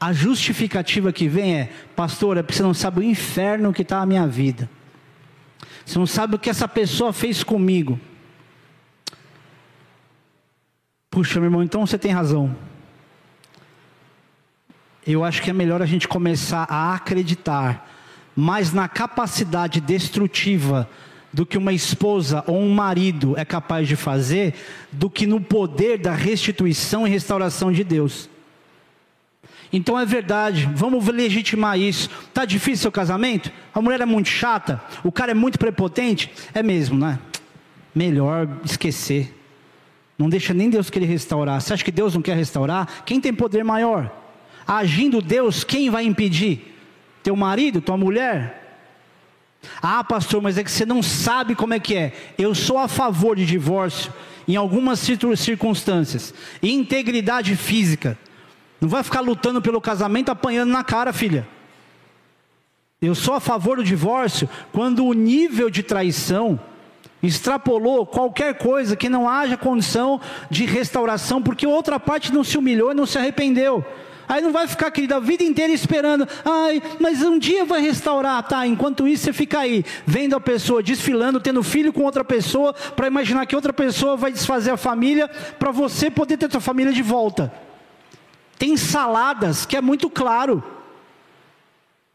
a justificativa que vem é: pastor, é porque você não sabe o inferno que está a minha vida. Você não sabe o que essa pessoa fez comigo. Puxa, meu irmão, então você tem razão. Eu acho que é melhor a gente começar a acreditar mais na capacidade destrutiva do que uma esposa ou um marido é capaz de fazer, do que no poder da restituição e restauração de Deus. Então é verdade, vamos legitimar isso. Tá difícil seu casamento? A mulher é muito chata, o cara é muito prepotente? É mesmo, né? Melhor esquecer. Não deixa nem Deus querer restaurar. Você acha que Deus não quer restaurar? Quem tem poder maior? Agindo Deus, quem vai impedir? Teu marido, tua mulher? Ah, pastor, mas é que você não sabe como é que é. Eu sou a favor de divórcio em algumas circunstâncias. Integridade física. Não vai ficar lutando pelo casamento apanhando na cara, filha. Eu sou a favor do divórcio quando o nível de traição extrapolou qualquer coisa que não haja condição de restauração, porque outra parte não se humilhou e não se arrependeu. Aí não vai ficar, querido, a vida inteira esperando. Ai, mas um dia vai restaurar, tá? Enquanto isso, você fica aí, vendo a pessoa desfilando, tendo filho com outra pessoa, para imaginar que outra pessoa vai desfazer a família, para você poder ter sua família de volta. Tem saladas que é muito claro.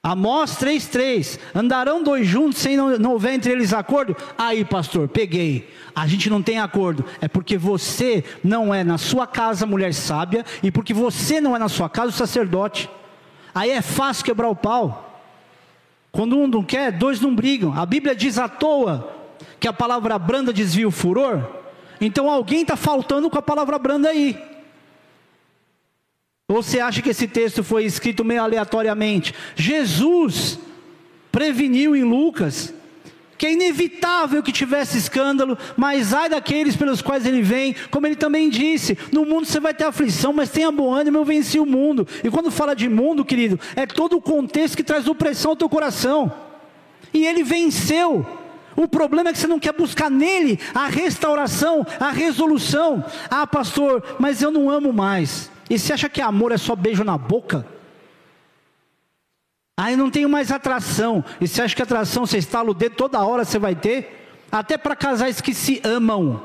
Amós 3,3: Andarão dois juntos sem não, não houver entre eles acordo? Aí, pastor, peguei. A gente não tem acordo. É porque você não é na sua casa mulher sábia e porque você não é na sua casa o sacerdote. Aí é fácil quebrar o pau. Quando um não quer, dois não brigam. A Bíblia diz à toa que a palavra branda desvia o furor. Então alguém está faltando com a palavra branda aí. Ou você acha que esse texto foi escrito meio aleatoriamente? Jesus preveniu em Lucas que é inevitável que tivesse escândalo, mas ai daqueles pelos quais ele vem, como ele também disse: no mundo você vai ter aflição, mas tenha bom ânimo, eu venci o mundo. E quando fala de mundo, querido, é todo o contexto que traz opressão ao teu coração, e ele venceu. O problema é que você não quer buscar nele a restauração, a resolução. Ah, pastor, mas eu não amo mais. E você acha que amor é só beijo na boca? Aí não tenho mais atração. E você acha que atração você estala o dedo toda hora você vai ter? Até para casais que se amam.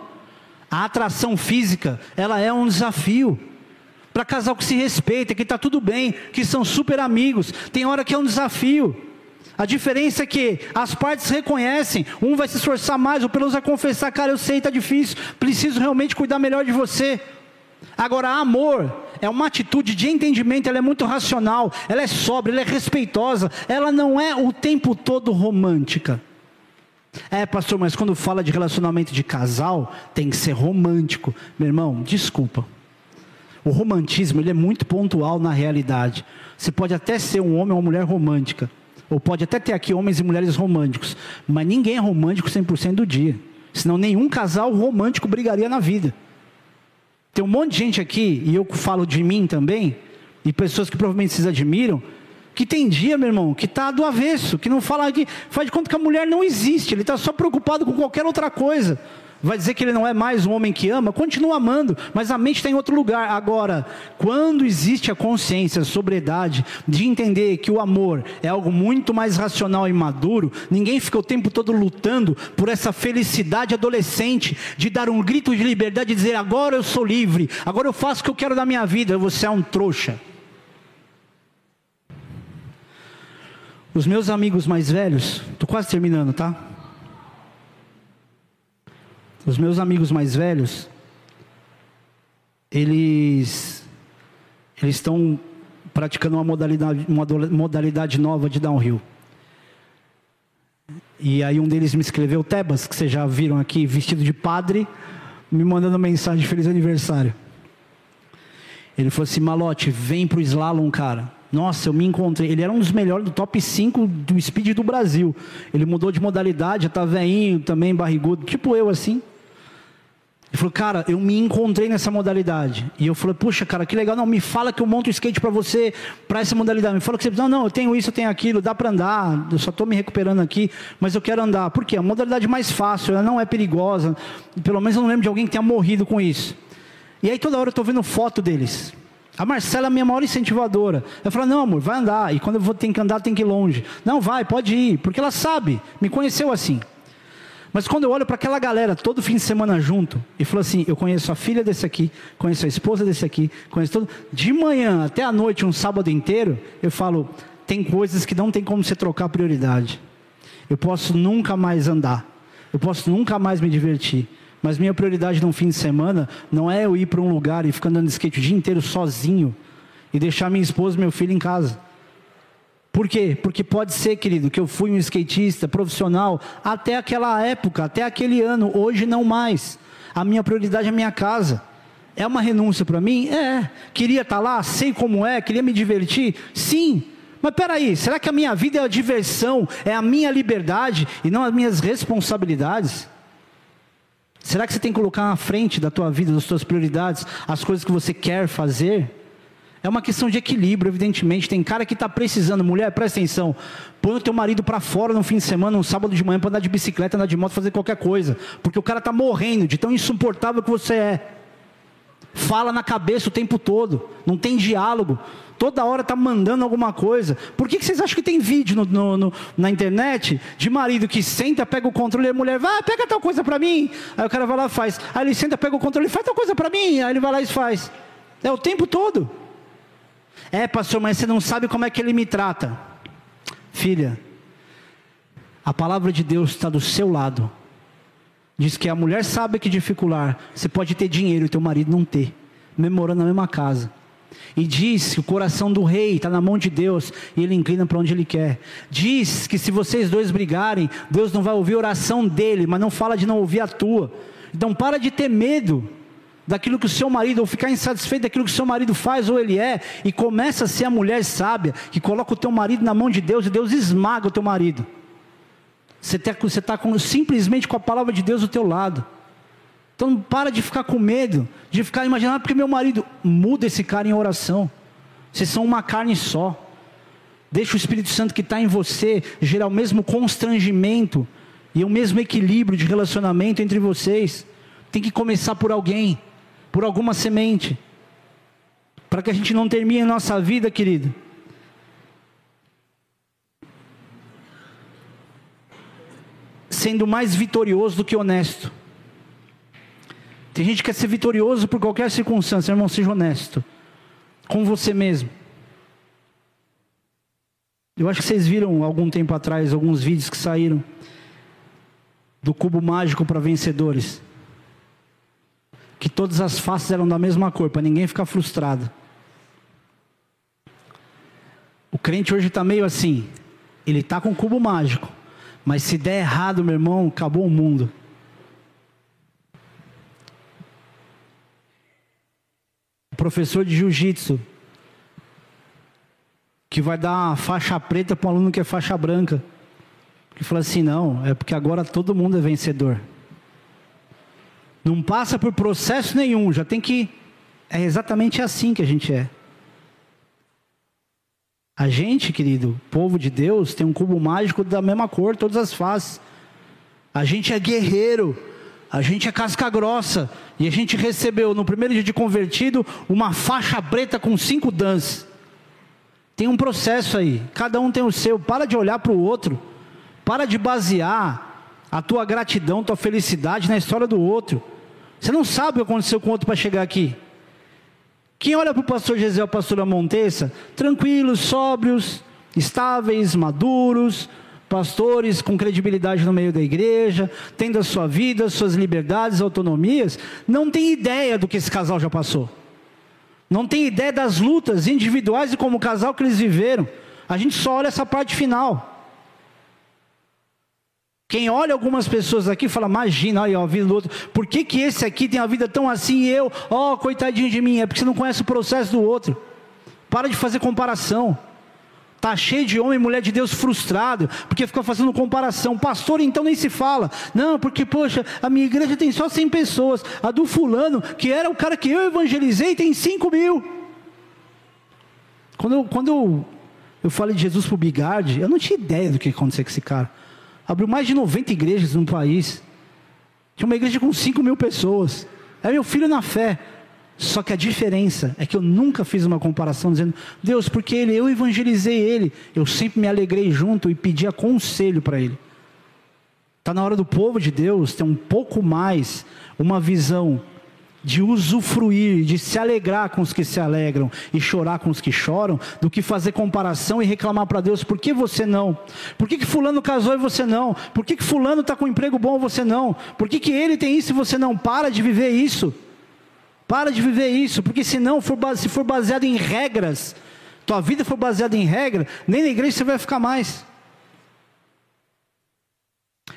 A atração física, ela é um desafio. Para casal que se respeita, que está tudo bem, que são super amigos. Tem hora que é um desafio. A diferença é que as partes reconhecem, um vai se esforçar mais, o pelo vai confessar, cara, eu sei, está difícil, preciso realmente cuidar melhor de você. Agora, amor é uma atitude de entendimento, ela é muito racional, ela é sóbria, ela é respeitosa, ela não é o tempo todo romântica. É, pastor, mas quando fala de relacionamento de casal, tem que ser romântico. Meu irmão, desculpa. O romantismo, ele é muito pontual na realidade. Você pode até ser um homem ou uma mulher romântica, ou pode até ter aqui homens e mulheres românticos, mas ninguém é romântico 100% do dia. Senão nenhum casal romântico brigaria na vida. Tem um monte de gente aqui, e eu falo de mim também, e pessoas que provavelmente vocês admiram, que tem dia, meu irmão, que está do avesso, que não fala que faz de conta que a mulher não existe, ele está só preocupado com qualquer outra coisa vai dizer que ele não é mais um homem que ama, continua amando, mas a mente está em outro lugar. Agora, quando existe a consciência, a sobriedade, de entender que o amor é algo muito mais racional e maduro, ninguém fica o tempo todo lutando por essa felicidade adolescente de dar um grito de liberdade e dizer: agora eu sou livre, agora eu faço o que eu quero da minha vida. Você é um trouxa. Os meus amigos mais velhos, estou quase terminando, tá? Os meus amigos mais velhos, eles eles estão praticando uma modalidade, uma modalidade nova de downhill. E aí um deles me escreveu, Tebas, que vocês já viram aqui, vestido de padre, me mandando mensagem de feliz aniversário. Ele falou assim, Malote, vem pro slalom, cara. Nossa, eu me encontrei. Ele era um dos melhores do top 5 do speed do Brasil. Ele mudou de modalidade, tá veinho, também barrigudo, tipo eu assim. Ele falou, cara, eu me encontrei nessa modalidade. E eu falei, puxa, cara, que legal. Não, me fala que eu monto o skate para você, para essa modalidade. Me fala que você não, não, eu tenho isso, eu tenho aquilo, dá para andar. Eu só estou me recuperando aqui, mas eu quero andar. Por quê? A modalidade mais fácil, ela não é perigosa. Pelo menos eu não lembro de alguém que tenha morrido com isso. E aí toda hora eu estou vendo foto deles. A Marcela é a minha maior incentivadora. Eu falo, não, amor, vai andar. E quando eu vou ter que andar, tem que ir longe. Não, vai, pode ir. Porque ela sabe, me conheceu assim. Mas quando eu olho para aquela galera todo fim de semana junto e falo assim, eu conheço a filha desse aqui, conheço a esposa desse aqui, conheço todo, de manhã até a noite, um sábado inteiro, eu falo, tem coisas que não tem como você trocar prioridade. Eu posso nunca mais andar, eu posso nunca mais me divertir. Mas minha prioridade num fim de semana não é eu ir para um lugar e ficar andando de skate o dia inteiro sozinho e deixar minha esposa e meu filho em casa. Por quê? Porque pode ser, querido, que eu fui um skatista profissional até aquela época, até aquele ano, hoje não mais. A minha prioridade é a minha casa. É uma renúncia para mim? É. Queria estar tá lá, sei como é, queria me divertir? Sim. Mas peraí, será que a minha vida é a diversão, é a minha liberdade e não as minhas responsabilidades? Será que você tem que colocar na frente da tua vida, das tuas prioridades, as coisas que você quer fazer? É uma questão de equilíbrio, evidentemente. Tem cara que está precisando, mulher, presta atenção. Põe o teu marido para fora no fim de semana, um sábado de manhã, para andar de bicicleta, andar de moto, fazer qualquer coisa. Porque o cara está morrendo de tão insuportável que você é. Fala na cabeça o tempo todo, não tem diálogo. Toda hora está mandando alguma coisa. Por que, que vocês acham que tem vídeo no, no, no, na internet de marido que senta, pega o controle e a mulher vai, pega tal coisa para mim. Aí o cara vai lá e faz. Aí ele senta, pega o controle faz tal coisa para mim. Aí ele vai lá e faz. É o tempo todo. É, pastor, mas você não sabe como é que ele me trata. Filha, a palavra de Deus está do seu lado. Diz que a mulher sabe que dificular. Você pode ter dinheiro e teu marido não ter. Memorando na mesma casa. E diz que o coração do rei está na mão de Deus e ele inclina para onde ele quer. Diz que se vocês dois brigarem, Deus não vai ouvir a oração dele, mas não fala de não ouvir a tua. Então para de ter medo daquilo que o seu marido, ou ficar insatisfeito daquilo que o seu marido faz ou ele é, e começa a ser a mulher sábia, que coloca o teu marido na mão de Deus e Deus esmaga o teu marido. Você está tá simplesmente com a palavra de Deus do teu lado. Então para de ficar com medo, de ficar imaginando, ah, porque meu marido muda esse cara em oração. Vocês são uma carne só. Deixa o Espírito Santo que está em você gerar o mesmo constrangimento e o mesmo equilíbrio de relacionamento entre vocês. Tem que começar por alguém por alguma semente, para que a gente não termine a nossa vida, querido. Sendo mais vitorioso do que honesto. Tem gente que quer ser vitorioso por qualquer circunstância, irmão, seja honesto com você mesmo. Eu acho que vocês viram algum tempo atrás alguns vídeos que saíram do cubo mágico para vencedores que todas as faces eram da mesma cor, para ninguém ficar frustrado. O crente hoje está meio assim, ele está com um cubo mágico, mas se der errado, meu irmão, acabou o mundo. O professor de jiu-jitsu, que vai dar faixa preta para um aluno que é faixa branca, que fala assim: não, é porque agora todo mundo é vencedor. Não passa por processo nenhum, já tem que. É exatamente assim que a gente é. A gente, querido, povo de Deus, tem um cubo mágico da mesma cor, todas as faces. A gente é guerreiro, a gente é casca grossa. E a gente recebeu, no primeiro dia de convertido, uma faixa preta com cinco danças. Tem um processo aí, cada um tem o seu. Para de olhar para o outro, para de basear a tua gratidão, tua felicidade na história do outro. Você não sabe o que aconteceu com outro para chegar aqui. Quem olha para o pastor Gesiel e a pastora Montessa, tranquilos, sóbrios, estáveis, maduros, pastores com credibilidade no meio da igreja, tendo a sua vida, suas liberdades, autonomias, não tem ideia do que esse casal já passou. Não tem ideia das lutas individuais e como casal que eles viveram. A gente só olha essa parte final. Quem olha algumas pessoas aqui fala, imagina, olha a vida do outro, por que, que esse aqui tem a vida tão assim e eu, ó, oh, coitadinho de mim, é porque você não conhece o processo do outro. Para de fazer comparação. Tá cheio de homem e mulher de Deus frustrado, porque fica fazendo comparação. Pastor, então nem se fala. Não, porque, poxa, a minha igreja tem só 100 pessoas. A do fulano, que era o cara que eu evangelizei, tem 5 mil. Quando eu, quando eu, eu falei de Jesus para o Bigard, eu não tinha ideia do que ia acontecer com esse cara. Abriu mais de 90 igrejas no país. Tinha uma igreja com 5 mil pessoas. É meu filho na fé. Só que a diferença é que eu nunca fiz uma comparação dizendo, Deus, porque ele, eu evangelizei ele. Eu sempre me alegrei junto e pedia conselho para ele. Está na hora do povo de Deus ter um pouco mais uma visão de usufruir, de se alegrar com os que se alegram e chorar com os que choram, do que fazer comparação e reclamar para Deus, por que você não? Por que, que fulano casou e você não? Por que, que fulano está com um emprego bom e você não? Por que, que ele tem isso e você não? Para de viver isso. Para de viver isso, porque se não se for baseado em regras, tua vida for baseada em regra, nem na igreja você vai ficar mais.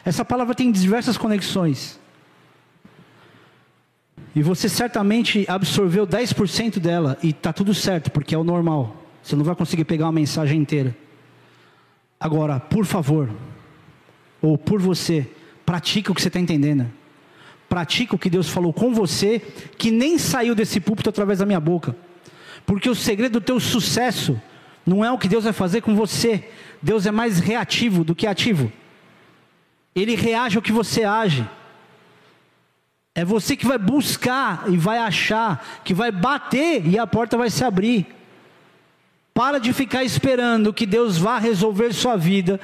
Essa palavra tem diversas conexões. E você certamente absorveu 10% dela e está tudo certo, porque é o normal. Você não vai conseguir pegar uma mensagem inteira. Agora, por favor, ou por você, pratique o que você está entendendo. Pratique o que Deus falou com você, que nem saiu desse púlpito através da minha boca. Porque o segredo do teu sucesso não é o que Deus vai fazer com você. Deus é mais reativo do que ativo. Ele reage ao que você age. É você que vai buscar e vai achar, que vai bater e a porta vai se abrir. Para de ficar esperando que Deus vá resolver sua vida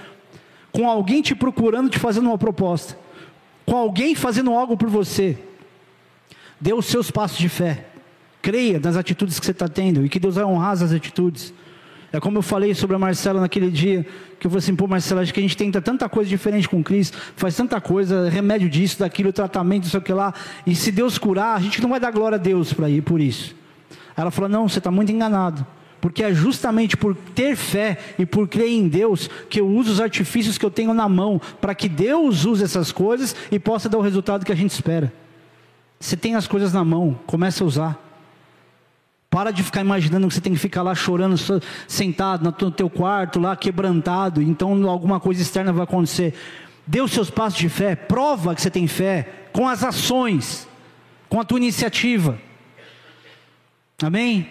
com alguém te procurando, te fazendo uma proposta, com alguém fazendo algo por você. Dê os seus passos de fé. Creia nas atitudes que você está tendo e que Deus vai honrar as atitudes. É como eu falei sobre a Marcela naquele dia, que eu falei assim, pô Marcela, acho que a gente tenta tanta coisa diferente com Cristo, faz tanta coisa, remédio disso, daquilo, tratamento, isso aqui lá, e se Deus curar, a gente não vai dar glória a Deus para ir por isso. Ela falou, não, você está muito enganado. Porque é justamente por ter fé e por crer em Deus que eu uso os artifícios que eu tenho na mão para que Deus use essas coisas e possa dar o resultado que a gente espera. Você tem as coisas na mão, começa a usar. Para de ficar imaginando que você tem que ficar lá chorando, sentado no teu quarto, lá quebrantado, então alguma coisa externa vai acontecer. Dê os seus passos de fé, prova que você tem fé, com as ações, com a tua iniciativa. Amém?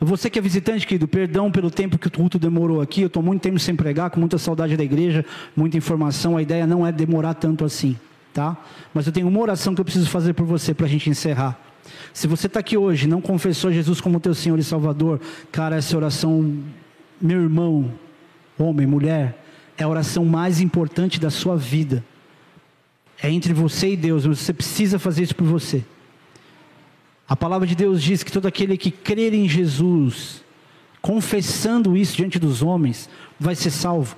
Você que é visitante, querido, perdão pelo tempo que o culto demorou aqui. Eu estou muito tempo sem pregar, com muita saudade da igreja, muita informação. A ideia não é demorar tanto assim, tá? Mas eu tenho uma oração que eu preciso fazer por você para a gente encerrar. Se você está aqui hoje, não confessou Jesus como teu Senhor e Salvador, cara, essa oração, meu irmão, homem, mulher, é a oração mais importante da sua vida. É entre você e Deus, mas você precisa fazer isso por você. A palavra de Deus diz que todo aquele que crer em Jesus, confessando isso diante dos homens, vai ser salvo.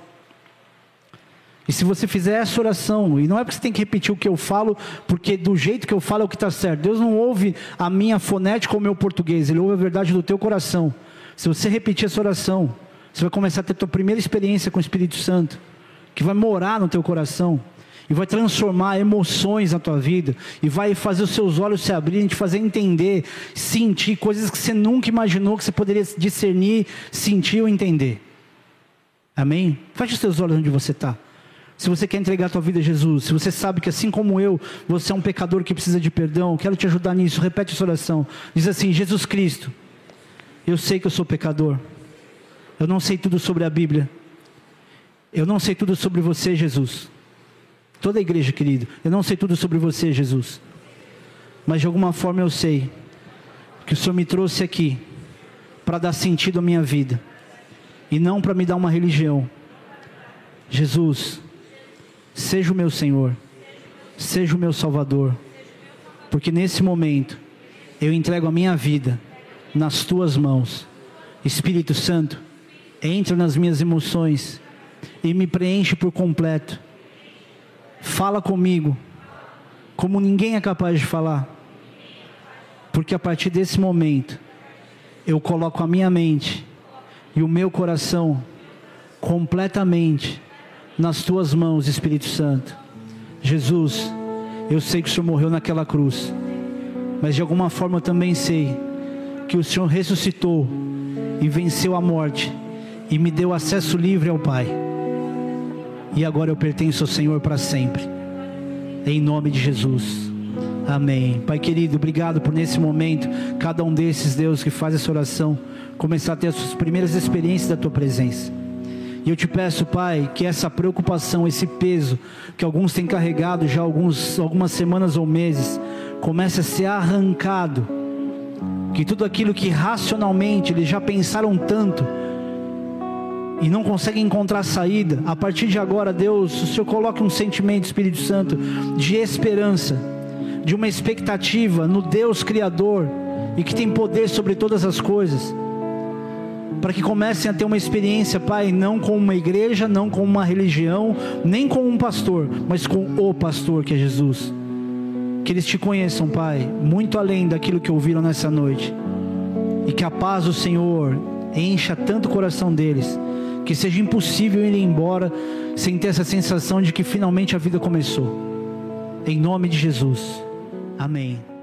E se você fizer essa oração, e não é porque você tem que repetir o que eu falo, porque do jeito que eu falo é o que está certo. Deus não ouve a minha fonética ou o meu português, Ele ouve a verdade do teu coração. Se você repetir essa oração, você vai começar a ter a tua primeira experiência com o Espírito Santo, que vai morar no teu coração e vai transformar emoções na tua vida, e vai fazer os seus olhos se abrirem, te fazer entender, sentir coisas que você nunca imaginou que você poderia discernir, sentir ou entender. Amém? Feche os seus olhos onde você está. Se você quer entregar a tua vida a Jesus, se você sabe que assim como eu, você é um pecador que precisa de perdão, quero te ajudar nisso. Repete essa oração. Diz assim: Jesus Cristo, eu sei que eu sou pecador. Eu não sei tudo sobre a Bíblia. Eu não sei tudo sobre você, Jesus. Toda a igreja, querido. Eu não sei tudo sobre você, Jesus. Mas de alguma forma eu sei que o Senhor me trouxe aqui para dar sentido à minha vida e não para me dar uma religião. Jesus, seja o meu Senhor, seja o meu Salvador, porque nesse momento eu entrego a minha vida nas tuas mãos. Espírito Santo, entra nas minhas emoções e me preenche por completo. Fala comigo, como ninguém é capaz de falar, porque a partir desse momento, eu coloco a minha mente e o meu coração completamente nas tuas mãos, Espírito Santo. Jesus, eu sei que o Senhor morreu naquela cruz, mas de alguma forma eu também sei que o Senhor ressuscitou e venceu a morte e me deu acesso livre ao Pai e agora eu pertenço ao Senhor para sempre. Em nome de Jesus. Amém. Pai querido, obrigado por nesse momento, cada um desses, Deus, que faz essa oração, começar a ter as suas primeiras experiências da tua presença. E eu te peço, Pai, que essa preocupação, esse peso que alguns têm carregado já alguns, algumas semanas ou meses, comece a ser arrancado. Que tudo aquilo que racionalmente eles já pensaram tanto, e não consegue encontrar saída, a partir de agora, Deus, o Senhor coloque um sentimento, Espírito Santo, de esperança, de uma expectativa no Deus Criador e que tem poder sobre todas as coisas, para que comecem a ter uma experiência, Pai, não com uma igreja, não com uma religião, nem com um pastor, mas com o pastor que é Jesus. Que eles te conheçam, Pai, muito além daquilo que ouviram nessa noite, e que a paz do Senhor encha tanto o coração deles que seja impossível ir embora sem ter essa sensação de que finalmente a vida começou. Em nome de Jesus. Amém.